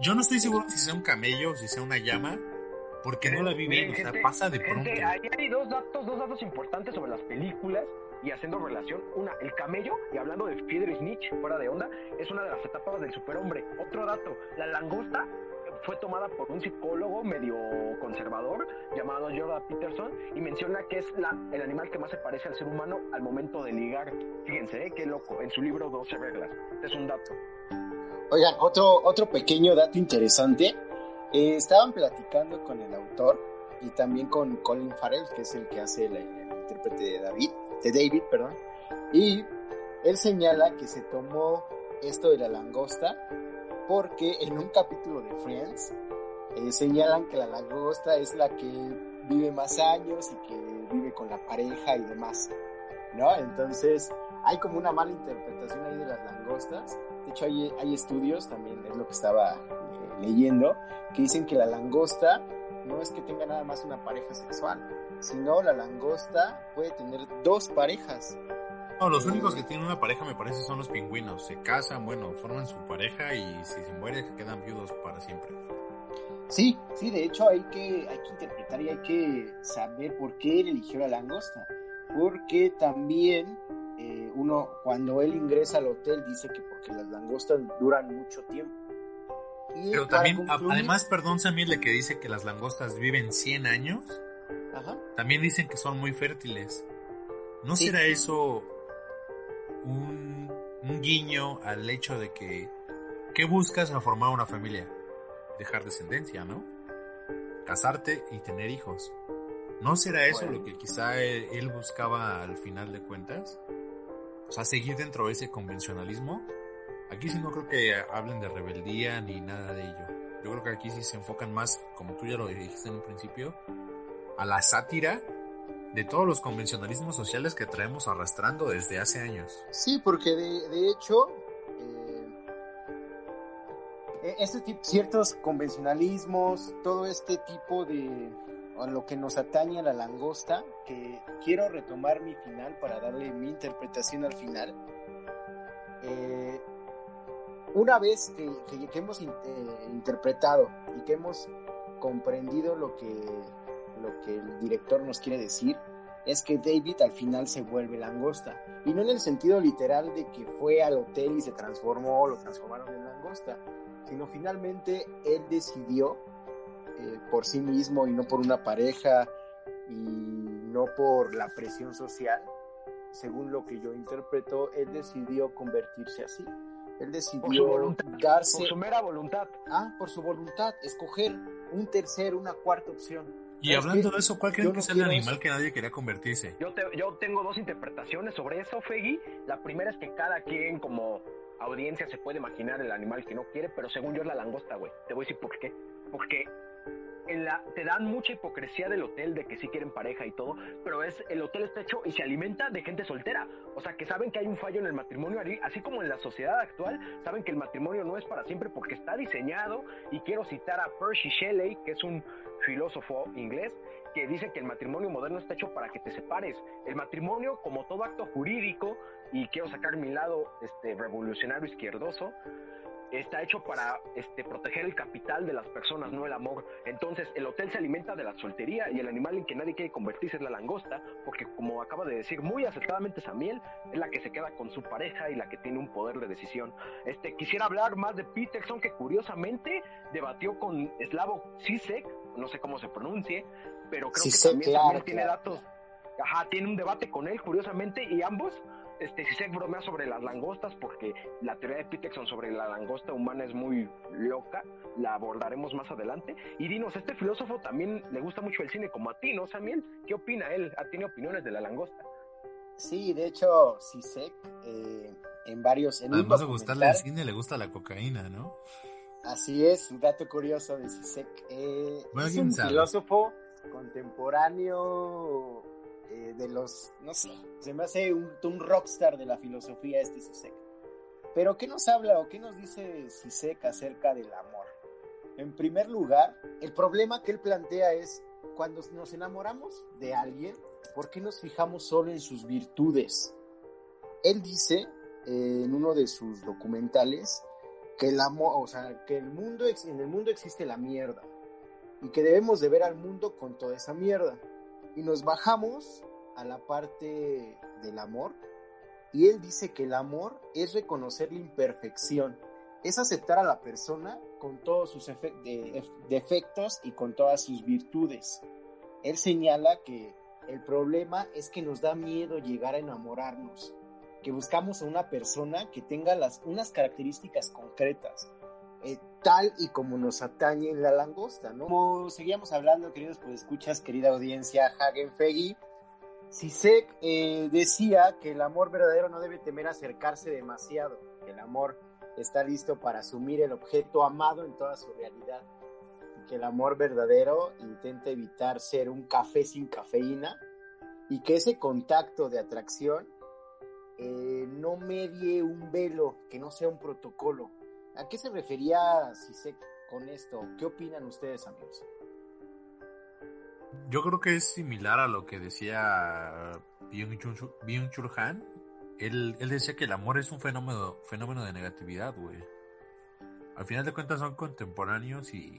Yo no estoy seguro si sea un camello o si sea una llama, porque no la vi bien, o sea, pasa de pronto. gente, ahí hay dos datos, dos datos importantes sobre las películas y haciendo relación. Una, el camello, y hablando de Friedrich Nietzsche, fuera de onda, es una de las etapas del superhombre. Otro dato, la langosta fue tomada por un psicólogo medio conservador llamado Jordan Peterson y menciona que es el animal que más se parece al ser humano al momento de ligar. Fíjense, ¿eh? qué loco, en su libro 12 reglas. Es un dato. Oigan, otro, otro pequeño dato interesante. Eh, estaban platicando con el autor y también con Colin Farrell, que es el que hace el, el intérprete de David, de David, perdón. Y él señala que se tomó esto de la langosta porque en un capítulo de Friends eh, señalan que la langosta es la que vive más años y que vive con la pareja y demás, ¿no? Entonces hay como una mala interpretación ahí de las langostas. De hecho hay, estudios, también es lo que estaba eh, leyendo, que dicen que la langosta no es que tenga nada más una pareja sexual, sino la langosta puede tener dos parejas. No, los únicos que tienen una pareja me parece son los pingüinos. Se casan, bueno, forman su pareja y si se muere quedan viudos para siempre. Sí, sí, de hecho hay que, hay que interpretar y hay que saber por qué él eligió la langosta. Porque también eh, uno, cuando él ingresa al hotel, dice que porque las langostas duran mucho tiempo. Pero también, además, perdón, Samuel, de que dice que las langostas viven 100 años, también dicen que son muy fértiles. ¿No será eso un, un guiño al hecho de que, ¿qué buscas a formar una familia? Dejar descendencia, ¿no? Casarte y tener hijos. ¿No será eso lo que quizá él buscaba al final de cuentas? O sea, seguir dentro de ese convencionalismo Aquí sí no creo que hablen de rebeldía ni nada de ello. Yo creo que aquí sí se enfocan más, como tú ya lo dijiste en un principio, a la sátira de todos los convencionalismos sociales que traemos arrastrando desde hace años. Sí, porque de, hecho, eh, e-, este ciertos convencionalismos, todo este tipo de lo que nos atañe a la langosta, que quiero retomar mi final para darle mi interpretación al final. Eh, una vez que, hemos eh, interpretado y que hemos comprendido lo que, lo que el director nos quiere decir, es que David al final se vuelve langosta. Y no en el sentido literal de que fue al hotel y se transformó, lo transformaron en langosta, sino finalmente él decidió eh, por sí mismo y no por una pareja y no por la presión social, según lo que yo interpreto, él decidió convertirse así. Él decidió por voluntad, por su mera voluntad. Ah, por su voluntad, escoger un tercer, una cuarta opción. Y hablando de eso, ¿cuál creen que es el animal que nadie quería convertirse? Yo, yo tengo dos interpretaciones sobre eso, Feggy. La primera es que cada quien como audiencia se puede imaginar el animal que no quiere, pero según yo es la langosta, güey. Te voy a decir por qué. Porque te dan mucha hipocresía del hotel de que sí quieren pareja y todo, pero es el hotel está hecho y se alimenta de gente soltera. O sea, que saben que hay un fallo en el matrimonio, así como en la sociedad actual, saben que el matrimonio no es para siempre porque está diseñado. Y quiero citar a Percy Shelley, que es un filósofo inglés, que dice que el matrimonio moderno está hecho para que te separes. El matrimonio, como todo acto jurídico, y quiero sacar mi lado este, revolucionario izquierdoso, está hecho para este, proteger el capital de las personas, no el amor. Entonces, el hotel se alimenta de la soltería y el animal en que nadie quiere convertirse es la langosta, porque como acaba de decir muy acertadamente Samuel, es la que se queda con su pareja y la que tiene un poder de decisión. Este, quisiera hablar más de Peterson, que curiosamente debatió con Slavo Zizek, no sé cómo se pronuncie, pero creo que también, tiene datos. Ajá, tiene un debate con él, curiosamente, y ambos este, se bromea sobre las langostas, porque la teoría de Peterson sobre la langosta humana es muy loca, la abordaremos más adelante. Y dinos, este filósofo también le gusta mucho el cine, como a ti, ¿no, Samuel? ¿Qué opina él? ¿Tiene opiniones de la langosta? Sí, de hecho, Sisek, eh, en varios... En Además de gustarle el cine, le gusta la cocaína, ¿no? Así es, un dato curioso de Sisek. Eh, es un filósofo contemporáneo eh, de los, no sé, se me hace un, un rockstar de la filosofía este Sisek. Pero ¿qué nos habla o qué nos dice Sisek acerca del amor? En primer lugar, el problema que él plantea es cuando nos enamoramos de alguien, ¿por qué nos fijamos solo en sus virtudes? Él dice eh, en uno de sus documentales que el amor, o sea, que el mundo en el mundo existe la mierda. Y que debemos de ver al mundo con toda esa mierda. Y nos bajamos a la parte del amor. Y él dice que el amor es reconocer la imperfección, es aceptar a la persona con todos sus defectos y con todas sus virtudes. Él señala que el problema es que nos da miedo llegar a enamorarnos, que buscamos a una persona que tenga las, unas características concretas, eh, tal y como nos atañe la langosta, ¿no? Como seguíamos hablando, queridos pues escuchas, querida audiencia, Hagen Feggy, Sisek eh, decía que el amor verdadero no debe temer acercarse demasiado, que el amor está listo para asumir el objeto amado en toda su realidad. que el amor verdadero intenta evitar ser un café sin cafeína y que ese contacto de atracción eh, no medie un velo, que no sea un protocolo. ¿A qué se refería Sisek con esto? ¿Qué opinan ustedes, amigos? Yo creo que es similar a lo que decía Byung-Chul Han. Él, decía que el amor es un fenómeno, fenómeno de negatividad, güey. Al final de cuentas son contemporáneos y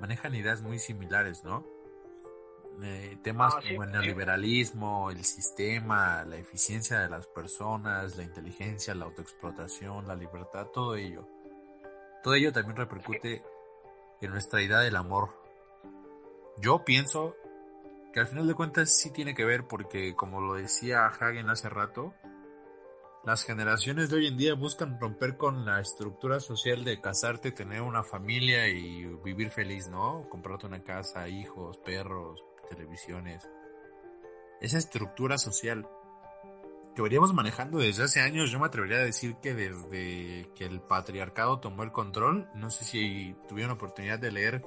manejan ideas muy similares, ¿no? Eh, temas Ah, sí, como el neoliberalismo, el sistema, la eficiencia de las personas, la inteligencia, la autoexplotación, la libertad, todo ello. Todo ello también repercute en nuestra idea del amor. Yo pienso que al final de cuentas sí tiene que ver porque, como lo decía Hagen hace rato, las generaciones de hoy en día buscan romper con la estructura social de casarte, tener una familia y vivir feliz, ¿no? Comprarte una casa, hijos, perros, televisiones. Esa estructura social que veníamos manejando desde hace años, yo me atrevería a decir que desde que el patriarcado tomó el control, no sé si tuvieron oportunidad de leer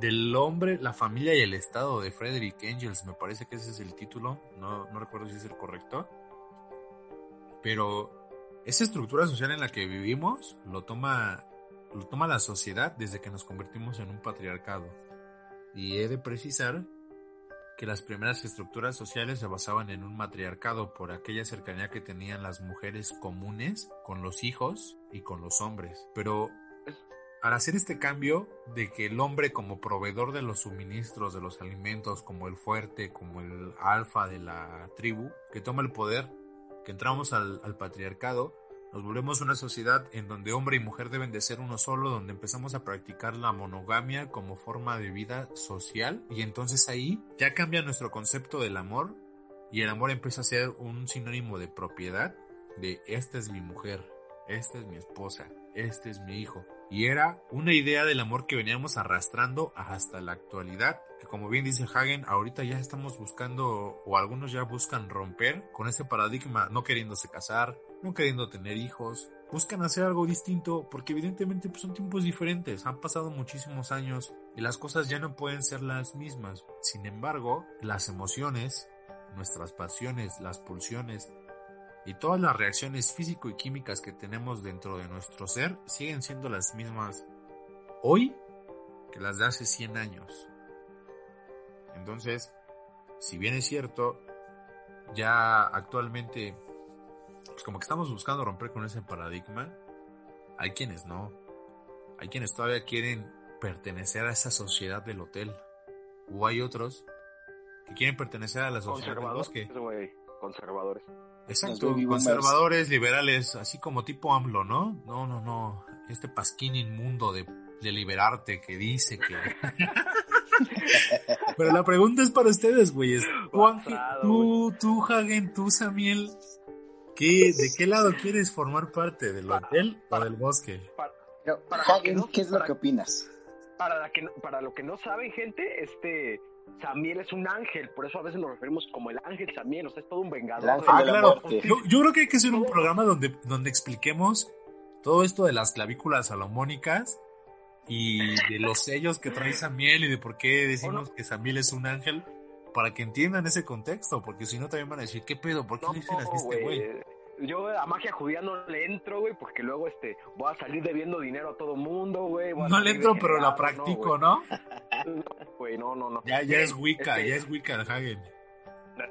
del hombre, la familia y el Estado de Frederick Engels, me parece que ese es el título, no, no recuerdo si es el correcto. Pero esa estructura social en la que vivimos lo toma, lo toma la sociedad desde que nos convertimos en un patriarcado. Y he de precisar que las primeras estructuras sociales se basaban en un matriarcado por aquella cercanía que tenían las mujeres comunes con los hijos y con los hombres. Pero al hacer este cambio de que el hombre como proveedor de los suministros, de los alimentos, como el fuerte, como el alfa de la tribu, que toma el poder, que entramos al, al patriarcado, nos volvemos una sociedad en donde hombre y mujer deben de ser uno solo, donde empezamos a practicar la monogamia como forma de vida social y entonces ahí ya cambia nuestro concepto del amor y el amor empieza a ser un sinónimo de propiedad, de esta es mi mujer, esta es mi esposa, este es mi hijo. Y era una idea del amor que veníamos arrastrando hasta la actualidad, que como bien dice Hagen, ahorita ya estamos buscando, o algunos ya buscan romper con ese paradigma, no queriéndose casar, no queriendo tener hijos, buscan hacer algo distinto porque evidentemente pues, son tiempos diferentes, han pasado muchísimos años y las cosas ya no pueden ser las mismas. Sin embargo, las emociones, nuestras pasiones, las pulsiones y todas las reacciones físico y químicas que tenemos dentro de nuestro ser siguen siendo las mismas hoy que las de hace 100 años. Entonces, si bien es cierto, ya actualmente pues como que estamos buscando romper con ese paradigma, hay quienes no. Hay quienes todavía quieren pertenecer a esa sociedad del hotel. O hay otros que quieren pertenecer a la sociedad del bosque. Conservadores, Exacto, conservadores, liberales, así como tipo AMLO, ¿no? No, no, no. Este pasquín inmundo de, de liberarte que dice que... Pero la pregunta es para ustedes, güeyes. Tú, Basado, tú, tú, Hagen, tú, Samiel, ¿qué, ¿de qué lado quieres formar parte? ¿Del hotel o del bosque? Para, Pero, Para Hagen, que no- ¿qué es lo para- que opinas? para, la que, no- para lo que no saben, gente, este Samiel es un ángel, por eso a veces nos referimos como el ángel Samiel, o sea, es todo un vengador. Ah, de claro. yo creo que hay que hacer un programa donde, donde expliquemos todo esto de las clavículas salomónicas y de los sellos que trae Samiel y de por qué decimos que Samiel es un ángel para que entiendan ese contexto, porque si no también van a decir, ¿qué pedo? ¿Por qué No, le dicen así este güey? Yo a magia judía no le entro, güey, porque luego este voy a salir debiendo dinero a todo mundo, güey. No le entro, pero la practico, no, güey. No, no, no, no. Ya, ya es Wicca, este, ya es Wicca el Hagen.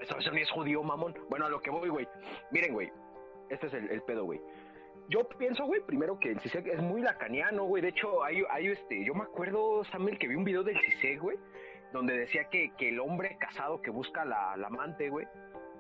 Eso, eso ni es judío, mamón. Bueno, a lo que voy, güey. Miren, güey. Este es el, el pedo, güey. Yo pienso, güey, primero que el CISEC es muy lacaniano, güey. De hecho, hay, hay este. Yo me acuerdo, Samuel, que vi un video del CISEC, güey, donde decía que, que el hombre casado que busca la, la amante, güey,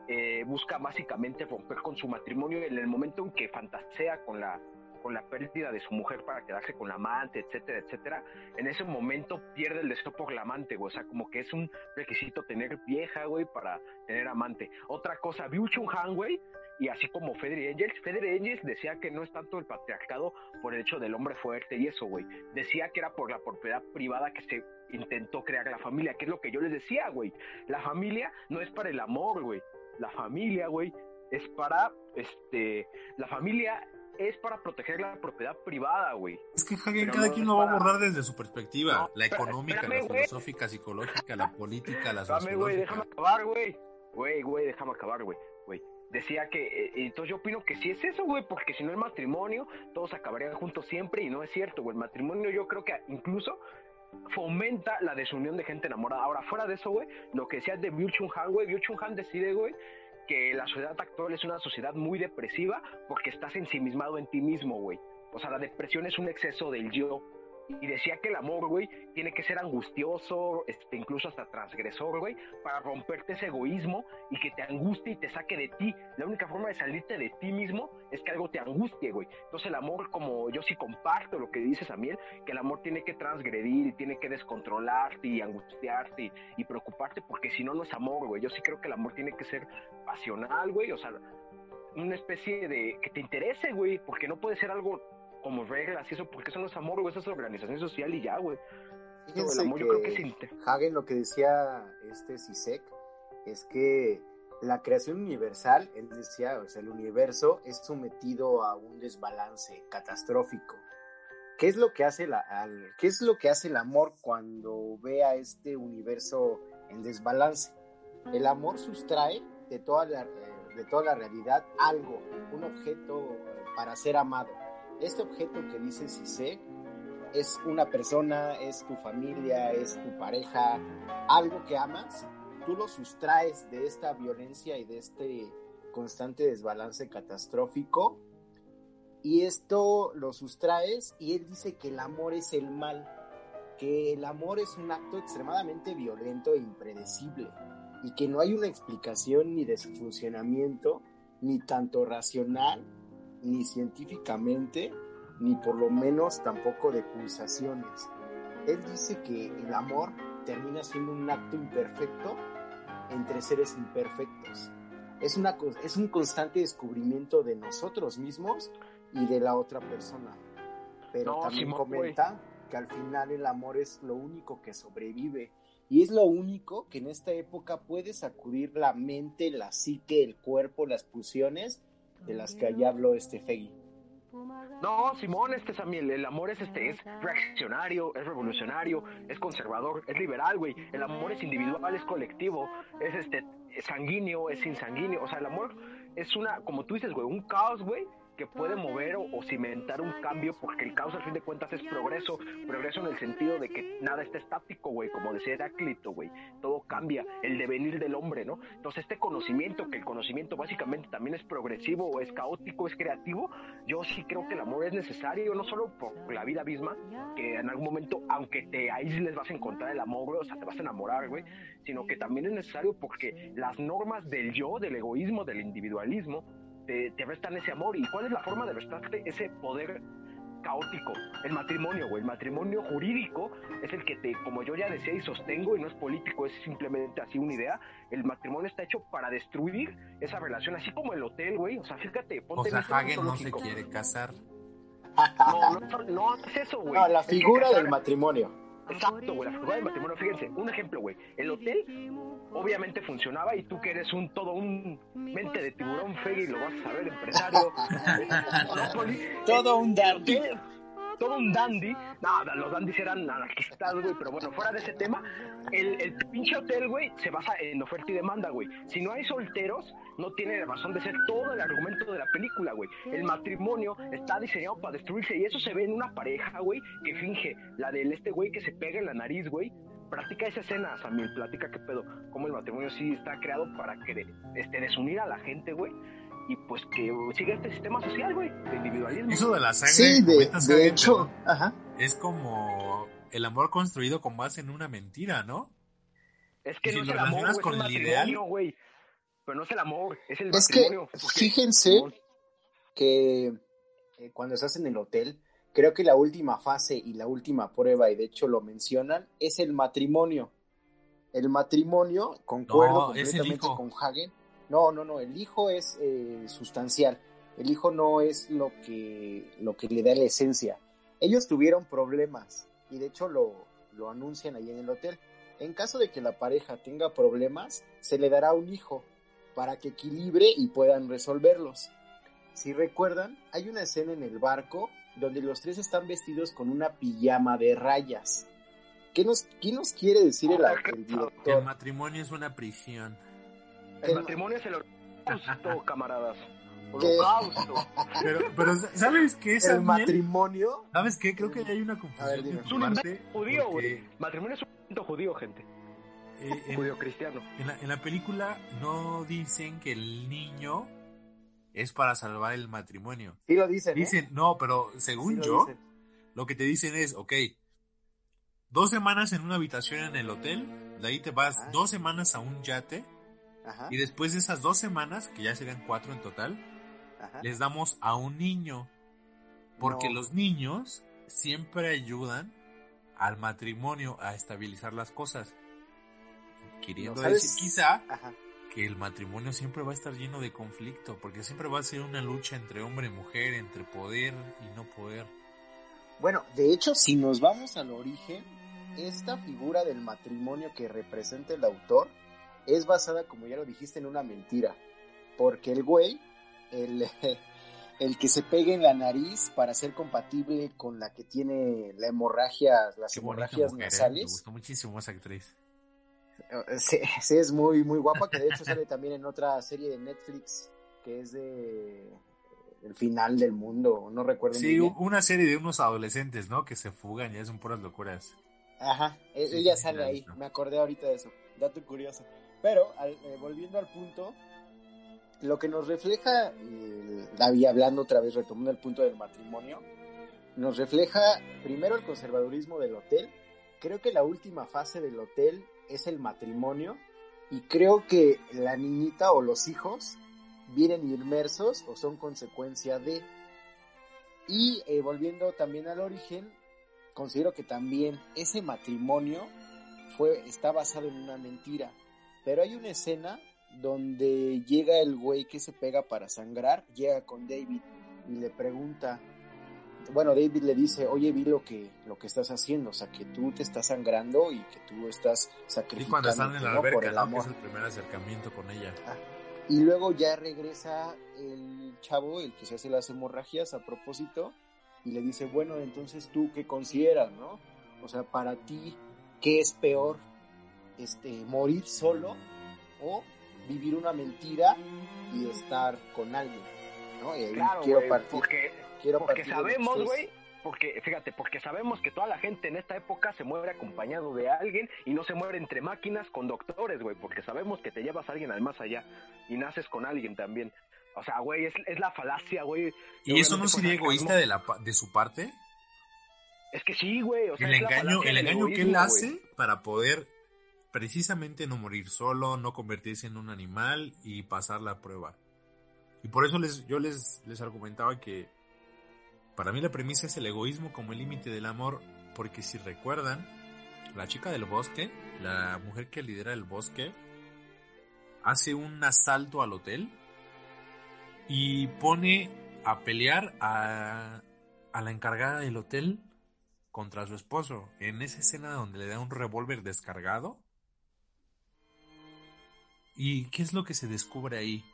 eh, busca básicamente romper con su matrimonio en el momento en que fantasea con la con la pérdida de su mujer para quedarse con la amante, etcétera, etcétera, en ese momento pierde el deseo por la amante, güey. O sea, como que es un requisito tener vieja, güey, para tener amante. Otra cosa, Bill Chung Han, güey, y así como Federer Engels, Federer Engels decía que no es tanto el patriarcado por el hecho del hombre fuerte y eso, güey. Decía que era por la propiedad privada que se intentó crear la familia, que es lo que yo les decía, güey. La familia no es para el amor, güey. La familia, güey, es para, este, la familia es para proteger la propiedad privada, güey. Es que Hagen, cada no quien lo va a abordar desde su perspectiva. No, la económica, espérame, la güey. filosófica, psicológica, la política, la Dame, güey, déjame acabar, güey. Güey, güey, déjame acabar, güey. Güey. Decía que, eh, entonces yo opino que sí es eso, güey, porque si no el matrimonio, todos acabarían juntos siempre y no es cierto, güey. El matrimonio yo creo que incluso fomenta la desunión de gente enamorada. Ahora, fuera de eso, güey, lo que decías de Byung Chun Han, güey, Byung Chun Han decide, güey, que la sociedad actual es una sociedad muy depresiva porque estás ensimismado en ti mismo, güey. O sea, la depresión es un exceso del yo. Y decía que el amor, güey, tiene que ser angustioso, este, incluso hasta transgresor, güey, para romperte ese egoísmo y que te angustie y te saque de ti. La única forma de salirte de ti mismo es que algo te angustie, güey. Entonces el amor, como yo sí comparto lo que dices, Amiel, que el amor tiene que transgredir y tiene que descontrolarte y angustiarte y, y preocuparte, porque si no, no es amor, güey. Yo sí creo que el amor tiene que ser pasional, güey, o sea, una especie de que te interese, güey, porque no puede ser algo como reglas y eso, porque eso no es amor, güey, eso es organización social y ya, güey. Fíjense amor yo creo que es inter- Hagen lo que decía este Sisek es que la creación universal, él decía, o sea, el universo es sometido a un desbalance catastrófico. ¿Qué es lo que hace la, al- qué es lo que hace el amor cuando ve a este universo en desbalance? El amor sustrae de toda la, de toda la realidad algo, un objeto para ser amado. Este objeto que dice Sisek es una persona, es tu familia, es tu pareja, algo que amas, tú lo sustraes de esta violencia y de este constante desbalance catastrófico y esto lo sustraes y él dice que el amor es el mal, que el amor es un acto extremadamente violento e impredecible y que no hay una explicación ni de su funcionamiento, ni tanto racional, ni científicamente, ni por lo menos tampoco de pulsaciones. Él dice que el amor termina siendo un acto imperfecto entre seres imperfectos. Es, una, es un constante descubrimiento de nosotros mismos y de la otra persona. Pero No, también Simón, comenta que al final el amor es lo único que sobrevive y es lo único que en esta época puede sacudir la mente, la psique, el cuerpo, las pulsiones de las que allá habló este Fegui. No, Simón, este Samuel, el amor es este, es reaccionario, es revolucionario, es conservador, es liberal, güey. El amor es individual, es colectivo, es este es sanguíneo, es insanguíneo. O sea, el amor es una, como tú dices, güey, un caos, güey, que puede mover o, o cimentar un cambio, porque el caos al fin de cuentas es progreso, progreso en el sentido de que nada está estático, güey, como decía Heráclito, güey, todo cambia, el devenir del hombre, ¿no? Entonces este conocimiento, que el conocimiento básicamente también es progresivo, es caótico, es creativo, yo sí creo que el amor es necesario, no solo por la vida misma, que en algún momento, aunque te aísles, vas a encontrar el amor, güey, o sea, te vas a enamorar, güey, sino que también es necesario porque las normas del yo, del egoísmo, del individualismo, te, te restan ese amor. ¿Y cuál es la forma de restarte ese poder caótico? El matrimonio, güey. El matrimonio jurídico es el que te, como yo ya decía y sostengo, y no es político, es simplemente así una idea. El matrimonio está hecho para destruir esa relación, así como el hotel, güey. O sea, fíjate, O ponte sea, en este Hagen no se quiere casar. No, no, no haces eso, güey. No, la Es que figura casar- del matrimonio. Exacto, güey, la figura del matrimonio. Fíjense, un ejemplo, güey. El hotel obviamente funcionaba y tú que eres un todo un mente de tiburón Fegui, lo vas a saber, empresario. Todo un dandy. Todo un dandy. Nada, los dandys eran anarquistas, güey, pero bueno, fuera de ese tema, el, el pinche hotel, güey, se basa en oferta y demanda, güey. Si no hay solteros, no tiene razón de ser todo el argumento de la película, güey. El matrimonio está diseñado para destruirse y eso se ve en una pareja, güey, que finge, la del este güey que se pega en la nariz, güey. Practica esa escena, Samuel, platica qué pedo, cómo el matrimonio sí está creado para que este, desunir a la gente, güey, y pues que siga este sistema social, güey, de individualismo. Eso de la sangre, Sí, de, hecho, ajá. es como el amor construido con base en una mentira, ¿no? Es que si no es lo el amor, con es el el ideal. güey. Pero no es el amor, es el Es que, matrimonio. porque- fíjense Simón, que eh, cuando estás en el hotel, creo que la última fase y la última prueba, y de hecho lo mencionan, es el matrimonio. El matrimonio, concuerdo No, completamente con Hagen. No, no, no, el hijo es eh, sustancial. El hijo no es lo que, lo que le da la esencia. Ellos tuvieron problemas y de hecho lo, lo anuncian ahí en el hotel. En caso de que la pareja tenga problemas, se le dará un hijo para que equilibre y puedan resolverlos. si recuerdan, hay una escena en el barco donde los tres están vestidos con una pijama de rayas. ¿Qué nos, qué nos quiere decir el, el director? El matrimonio es una prisión. El matrimonio es el holocausto, camaradas. Holocausto. Pero, pero ¿sabes qué es ¿El matrimonio? ¿Sabes qué? Creo que hay una A ver, confusión. dime. de Es un invento judío, porque. Matrimonio es un invento judío, gente. eh, en- Judío cristiano. En la, en la película no dicen que el niño es para salvar el matrimonio. Sí lo dicen, ¿eh? Dicen, no, pero Sí según lo yo, dicen. lo que te dicen es, ok, dos semanas en una habitación en el hotel, de ahí te vas Ajá. dos semanas a un yate, Ajá, y después de esas dos semanas, que ya serían cuatro en total, ajá. les damos a un niño. Porque No. los niños siempre ayudan al matrimonio a estabilizar las cosas. Queriendo decir quizá Ajá. que el matrimonio siempre va a estar lleno de conflicto, porque siempre va a ser una lucha entre hombre y mujer, entre poder y no poder. Bueno, de hecho, si nos vamos al origen, esta figura del matrimonio que representa el autor es basada, como ya lo dijiste, en una mentira. Porque el güey, el, el que se pegue en la nariz para ser compatible con la que tiene la hemorragia, las Qué hemorragias mujer, ¿eh? Me nasales, gustó muchísimo esa actriz. eh, sí, sí, es muy, muy guapa, que de hecho sale también en otra serie de Netflix, que es de eh, El final del mundo, no recuerdo Sí, bien. una serie de unos adolescentes, ¿no? Que se fugan y hacen puras locuras. Ajá, e- Sí, ella sí, sale ahí, me acordé ahorita de eso, dato curioso. Pero, al- eh, volviendo al punto, lo que nos refleja, eh, David, hablando otra vez, retomando el punto del matrimonio, nos refleja primero el conservadurismo del hotel, creo que la última fase del hotel es el matrimonio, y creo que la niñita o los hijos vienen inmersos o son consecuencia de... Y eh, volviendo también al origen, considero que también ese matrimonio fue, está basado en una mentira. Pero hay una escena donde llega el güey que se pega para sangrar, llega con David y le pregunta, bueno, David le dice, oye, vi lo que, lo que estás haciendo, o sea, que tú te estás sangrando y que tú estás Y sacrificando cuando están en la por alberca, el ¿no? Que amor. es el primer acercamiento con ella. Y luego ya regresa el chavo, el que se hace las hemorragias a propósito, y le dice, bueno, entonces tú qué consideras, ¿no? O sea, para ti, ¿qué es peor? Este, morir solo o vivir una mentira y estar con alguien, ¿no? Y ahí Claro, quiero partir, porque, quiero porque partir sabemos, güey, porque, fíjate, porque sabemos que toda la gente en esta época se muere acompañado de alguien y no se muere entre máquinas con doctores, güey, porque sabemos que te llevas a alguien al más allá y naces con alguien también. O sea, güey, es, es la falacia, güey. ¿Y eso no sería egoísta de, la, pa- de su parte? Es que sí, güey. O sea, el engaño, el engaño que él hace para poder precisamente no morir solo, no convertirse en un animal y pasar la prueba. Y por eso les, yo les, les argumentaba que para mí la premisa es el egoísmo como el límite del amor, porque si recuerdan, la chica del bosque, la mujer que lidera el bosque, hace un asalto al hotel y pone a pelear a, a la encargada del hotel contra su esposo. En esa escena donde le da un revólver descargado. ¿Y qué es lo que se descubre ahí?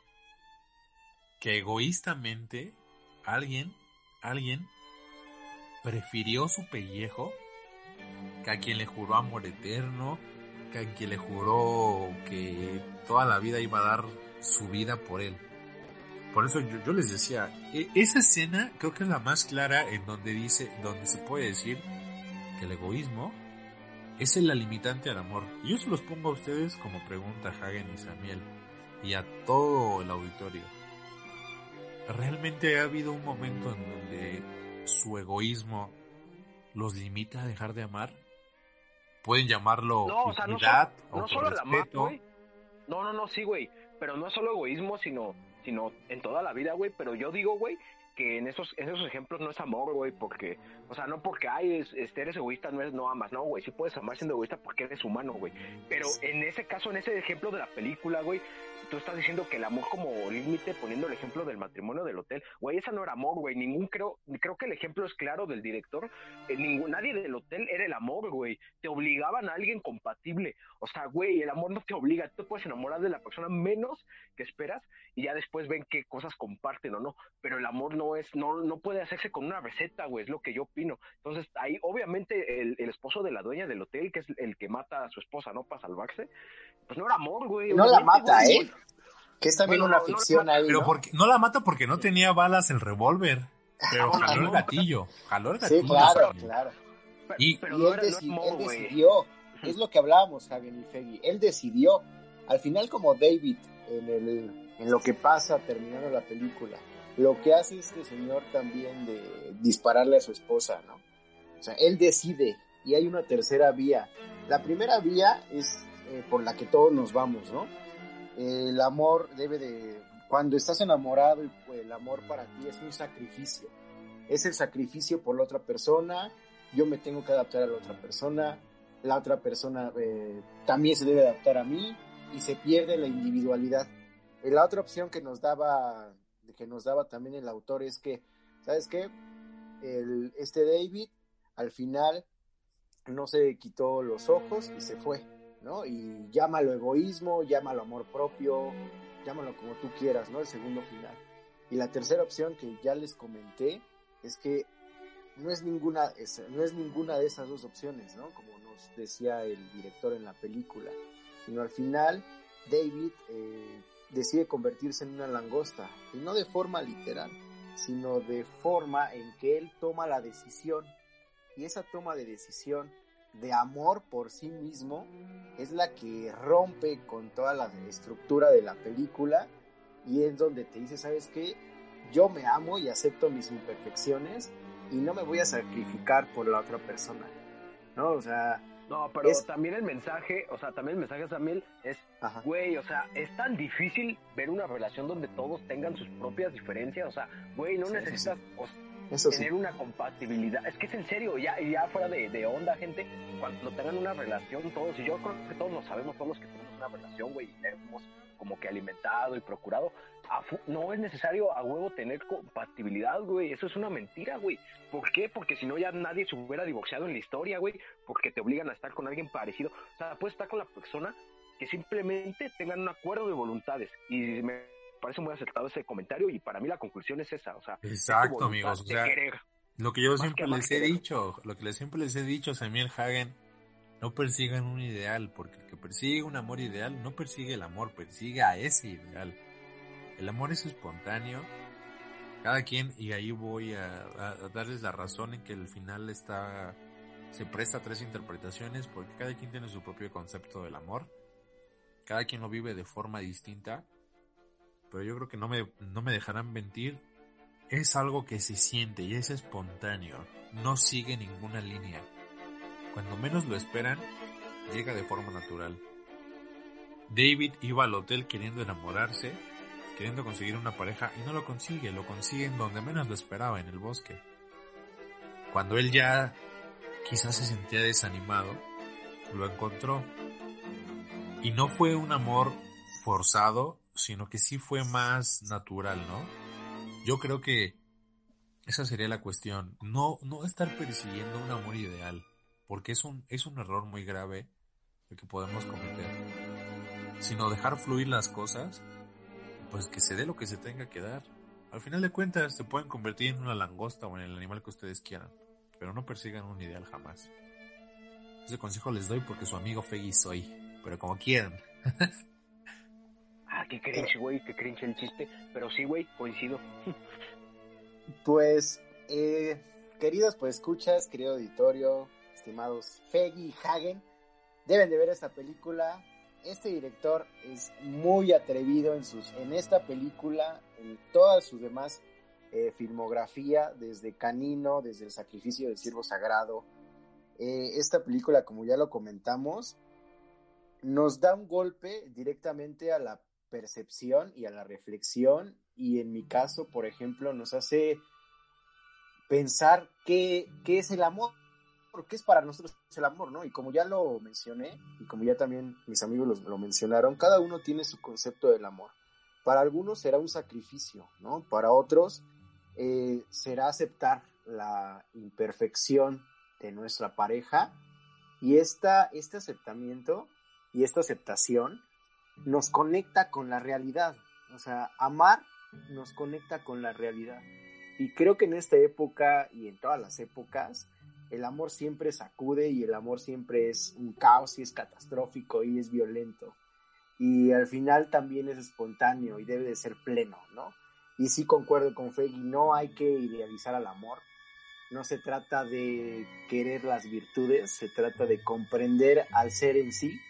Que egoístamente alguien, alguien prefirió su pellejo que a quien le juró amor eterno, que a quien le juró que toda la vida iba a dar su vida por él. Por eso yo, les decía, e- esa escena creo que es la más clara en donde dice, donde se puede decir que el egoísmo es la limitante al amor. Y yo se los pongo a ustedes como pregunta a Hagen y Samuel y a todo el auditorio. ¿Realmente ha habido un momento en donde su egoísmo los limita a dejar de amar? Pueden llamarlo No, o sea, no, no solo autorrespeto. güey. No, no, no, sí, güey. Pero no es solo egoísmo, sino, sino en toda la vida, güey. Pero yo digo, güey, que en esos, en esos ejemplos no es amor, güey, porque, o sea, no porque, ay, es, este, eres egoísta, no, es, no amas, no, güey, sí puedes amar siendo egoísta porque eres humano, güey. Pero en ese caso, en ese ejemplo de la película, güey, tú estás diciendo que el amor como límite, poniendo el ejemplo del matrimonio del hotel, güey, esa no era amor, güey, ningún, creo, creo que el ejemplo es claro del director, eh, ningún, nadie del hotel era el amor, güey, te obligaban a alguien compatible, o sea, güey, el amor no te obliga, tú te puedes enamorar de la persona menos que esperas y ya después ven qué cosas comparten o no, pero el amor no es, no, no puede hacerse con una receta, güey, es lo que yo opino. Entonces, ahí obviamente el, el esposo de la dueña del hotel, que es el que mata a su esposa, ¿no? Para salvarse, pues no era amor, güey. No la mata, güey. ¿eh? Que es también Bueno, una no, no ficción ahí, Pero ¿no? porque, no la mata porque no tenía balas el revólver. Pero Ah, jaló el gatillo. Jaló el gatillo. Sí, claro, claro. Y- pero y él, decidió, es lo que hablábamos, Hagen y Feggy, él decidió, al final como David, en, el, en lo que pasa terminando la película, lo que hace este señor también de dispararle a su esposa, ¿no? O sea, él decide y hay una tercera vía. La primera vía es eh, por la que todos nos vamos, ¿no? El amor debe de, cuando estás enamorado, el amor para ti es un sacrificio. Es el sacrificio por la otra persona, yo me tengo que adaptar a la otra persona, la otra persona eh, también se debe adaptar a mí y se pierde la individualidad. Eh, La otra opción que nos daba, que nos daba también el autor es que, ¿sabes qué? El, este David al final no se quitó los ojos y se fue, ¿no? Y llámalo egoísmo, llámalo amor propio, llámalo como tú quieras, ¿no? El segundo final. Y la tercera opción que ya les comenté es que no es ninguna, no es ninguna de esas dos opciones, ¿no? Como nos decía el director en la película, sino al final David eh, decide convertirse en una langosta, y no de forma literal, sino de forma en que él toma la decisión, y esa toma de decisión de amor por sí mismo es la que rompe con toda la estructura de la película y es donde te dice, ¿sabes qué? Yo me amo y acepto mis imperfecciones y no me voy a sacrificar por la otra persona. ¿No? O sea, No, pero Es- también el mensaje, o sea, también el mensaje, Samuel, es, ajá. güey, o sea, es tan difícil ver una relación donde todos tengan sus propias diferencias, o sea, güey, no Sí, necesitas o- Tener una compatibilidad. Es que es en serio, ya, ya fuera de, de onda, gente, cuando tengan una relación todos, y yo creo que todos lo sabemos, todos los que tenemos una relación, güey, y hemos como que alimentado y procurado, no es necesario a huevo tener compatibilidad, güey, eso es una mentira, güey. ¿Por qué? Porque si no ya nadie se hubiera divorciado en la historia, güey, porque te obligan a estar con alguien parecido. O sea, puedes estar con la persona que simplemente tengan un acuerdo de voluntades. Y me parece muy acertado ese comentario y para mí la conclusión es esa, o sea, Exacto, amigos. O sea, lo que yo siempre que les he querer. dicho, lo que les siempre les he dicho, Samuel Hagen, no persigan un ideal, porque el que persigue un amor ideal no persigue el amor, persigue a ese ideal. El amor es espontáneo, cada quien, y ahí voy a, a- a darles la razón en que el final está, se presta a tres interpretaciones, porque cada quien tiene su propio concepto del amor, cada quien lo vive de forma distinta, pero yo creo que no me, no me dejarán mentir, es algo que se siente y es espontáneo, no sigue ninguna línea. Cuando menos lo esperan, llega de forma natural. David iba al hotel queriendo enamorarse, queriendo conseguir una pareja y no lo consigue, lo consigue en donde menos lo esperaba, en el bosque. Cuando él ya quizás se sentía desanimado, lo encontró. Y no fue un amor forzado, sino que sí fue más natural, ¿no? Yo creo que esa sería la cuestión. No, no estar persiguiendo un amor ideal, porque es un, es un error muy grave el que podemos cometer. Sino dejar fluir las cosas, pues que se dé lo que se tenga que dar. Al final de cuentas, se pueden convertir en una langosta o en el animal que ustedes quieran, pero no persigan un ideal jamás. Ese consejo les doy porque su amigo Feggy soy, pero como quieran. Ah, qué cringe, güey, qué cringe el chiste. Pero sí, güey, coincido. Pues, eh, queridos pues escuchas, querido auditorio, estimados Feggy y Hagen, deben de ver esta película. Este director es muy atrevido en sus, en esta película, en toda su demás eh, filmografía, desde Canino, desde el sacrificio del siervo sagrado. Eh, esta película, como ya lo comentamos, nos da un golpe directamente a la percepción y a la reflexión y en mi caso, por ejemplo, nos hace pensar qué, qué es el amor, qué es para nosotros el amor, ¿no? Y como ya lo mencioné, y como ya también mis amigos lo, mencionaron, cada uno tiene su concepto del amor. Para algunos será un sacrificio, ¿no? Para otros eh, será aceptar la imperfección de nuestra pareja y esta, este aceptamiento y esta aceptación nos conecta con la realidad. O sea, amar nos conecta con la realidad. Y creo que en esta época y en todas las épocas, el amor siempre sacude y el amor siempre es un caos y es catastrófico y es violento. Y al final también es espontáneo y debe de ser pleno, ¿no? Y sí concuerdo con Feggy, no hay que idealizar al amor. No se trata de querer las virtudes, se trata de comprender al ser en sí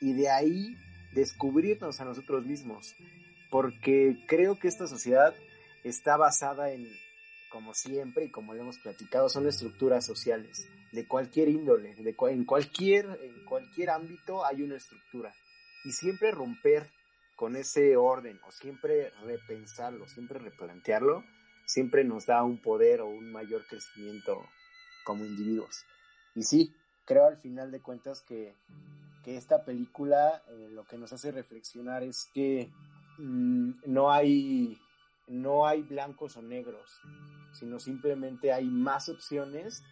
y de ahí descubrirnos a nosotros mismos. Porque creo que esta sociedad está basada en, como siempre y como le hemos platicado, son estructuras sociales de cualquier índole, de en, cualquier, en cualquier ámbito hay una estructura. Y siempre romper con ese orden o siempre repensarlo, siempre replantearlo, siempre nos da un poder o un mayor crecimiento como individuos. Y sí, creo al final de cuentas que, que esta película eh, lo que nos hace reflexionar es que mm, no hay no hay blancos o negros, sino simplemente hay más opciones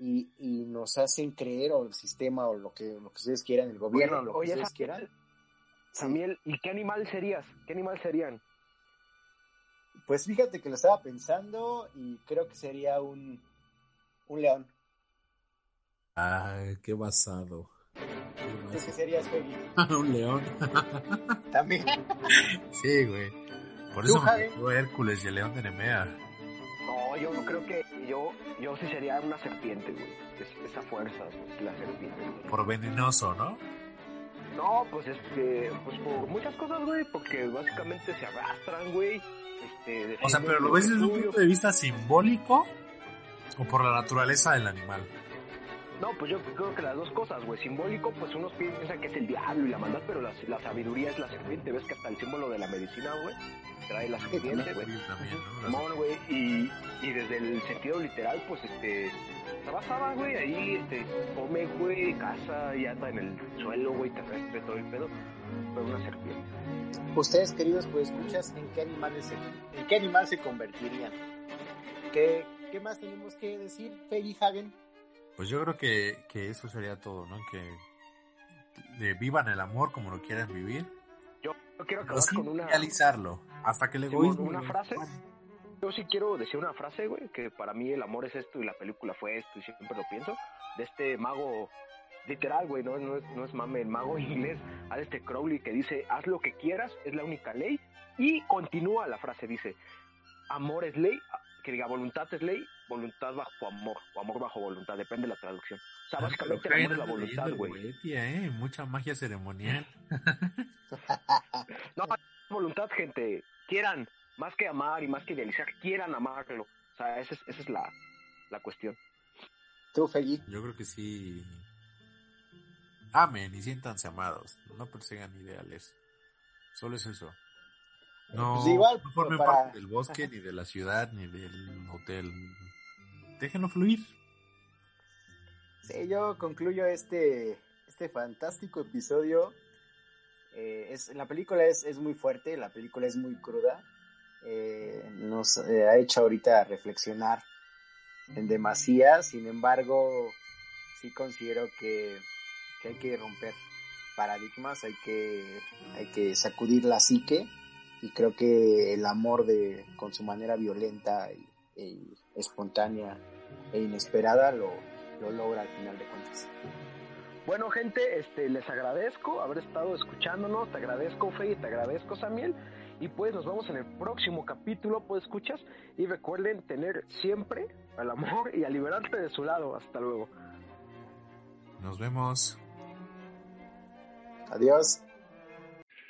y, nos hacen creer, o el sistema, o lo que, lo que ustedes quieran, el gobierno, lo que ustedes quieran. Samuel, ¿y qué animal serías? ¿Qué animal serían? Pues fíjate que lo estaba pensando y creo que sería un, un león. Ay, qué basado. ¿Qué, serías, un león. También. sí, güey. Por eso me Hércules y el león de Nemea. No, yo no creo que. Yo, yo sí sería una serpiente, güey. esa fuerza, la serpiente. Por venenoso, ¿no? No, pues este. Pues por muchas cosas, güey. Porque básicamente se arrastran, güey. Este, o sea, pero lo ves desde un punto de vista simbólico o por la naturaleza del animal. No, pues yo creo que las dos cosas, güey. Simbólico, pues unos piensan que es el diablo y la maldad, pero la, la sabiduría es la serpiente. ¿Ves que hasta el símbolo de la medicina, güey? Trae la serpiente, güey. güey. Y, y desde el sentido literal, pues este. Trabajaba, güey, ahí, este, come, güey, casa y anda en el suelo, güey, terrestre, todo el pedo. Pero una serpiente. Ustedes, queridos, pues escuchas, ¿en qué animales se, en qué animal se convertirían? ¿Qué, qué más tenemos que decir, Peggy Hagen? Pues yo creo que, que eso sería todo, ¿no? Que vivan el amor como lo quieran vivir. Yo, quiero acabar con una... realizarlo hasta que le guste. Una frase. Yo sí quiero decir una frase, güey, que para mí el amor es esto y la película fue esto y siempre lo pienso. De este mago literal, güey, no, no, es, no es mame, el mago inglés, a este Crowley que dice, haz lo que quieras, es la única ley. Y continúa la frase, dice, amor es ley, que diga voluntad es ley, voluntad bajo amor, o amor bajo voluntad, depende de la traducción. O sea, ah, básicamente el amor es la voluntad, güey. ¿eh? Mucha magia ceremonial. no, voluntad, gente. Quieran, más que amar y más que idealizar, quieran amarlo. O sea, esa es, esa es la, la cuestión. ¿Tú, Feli? Yo creo que sí. Amen y siéntanse amados. No persigan ideales. Solo es eso. No, pues igual, no formen parte del bosque, ni de la ciudad, ni del hotel. Déjenlo fluir. Sí, yo concluyo este, este fantástico episodio. Eh, es, la película es, es, muy fuerte, la película es muy cruda. Eh, nos eh, ha hecho ahorita reflexionar en demasía, sin embargo, sí considero que, que hay que romper paradigmas, hay que, hay que sacudir la psique y creo que el amor de con su manera violenta y, espontánea e inesperada lo, lo, logra al final de cuentas. Bueno gente, este les agradezco haber estado escuchándonos, te agradezco Fe y te agradezco Samuel y pues nos vemos en el próximo capítulo, pues escuchas y recuerden tener siempre al amor y a liberarte de su lado. Hasta luego. Nos vemos. Adiós.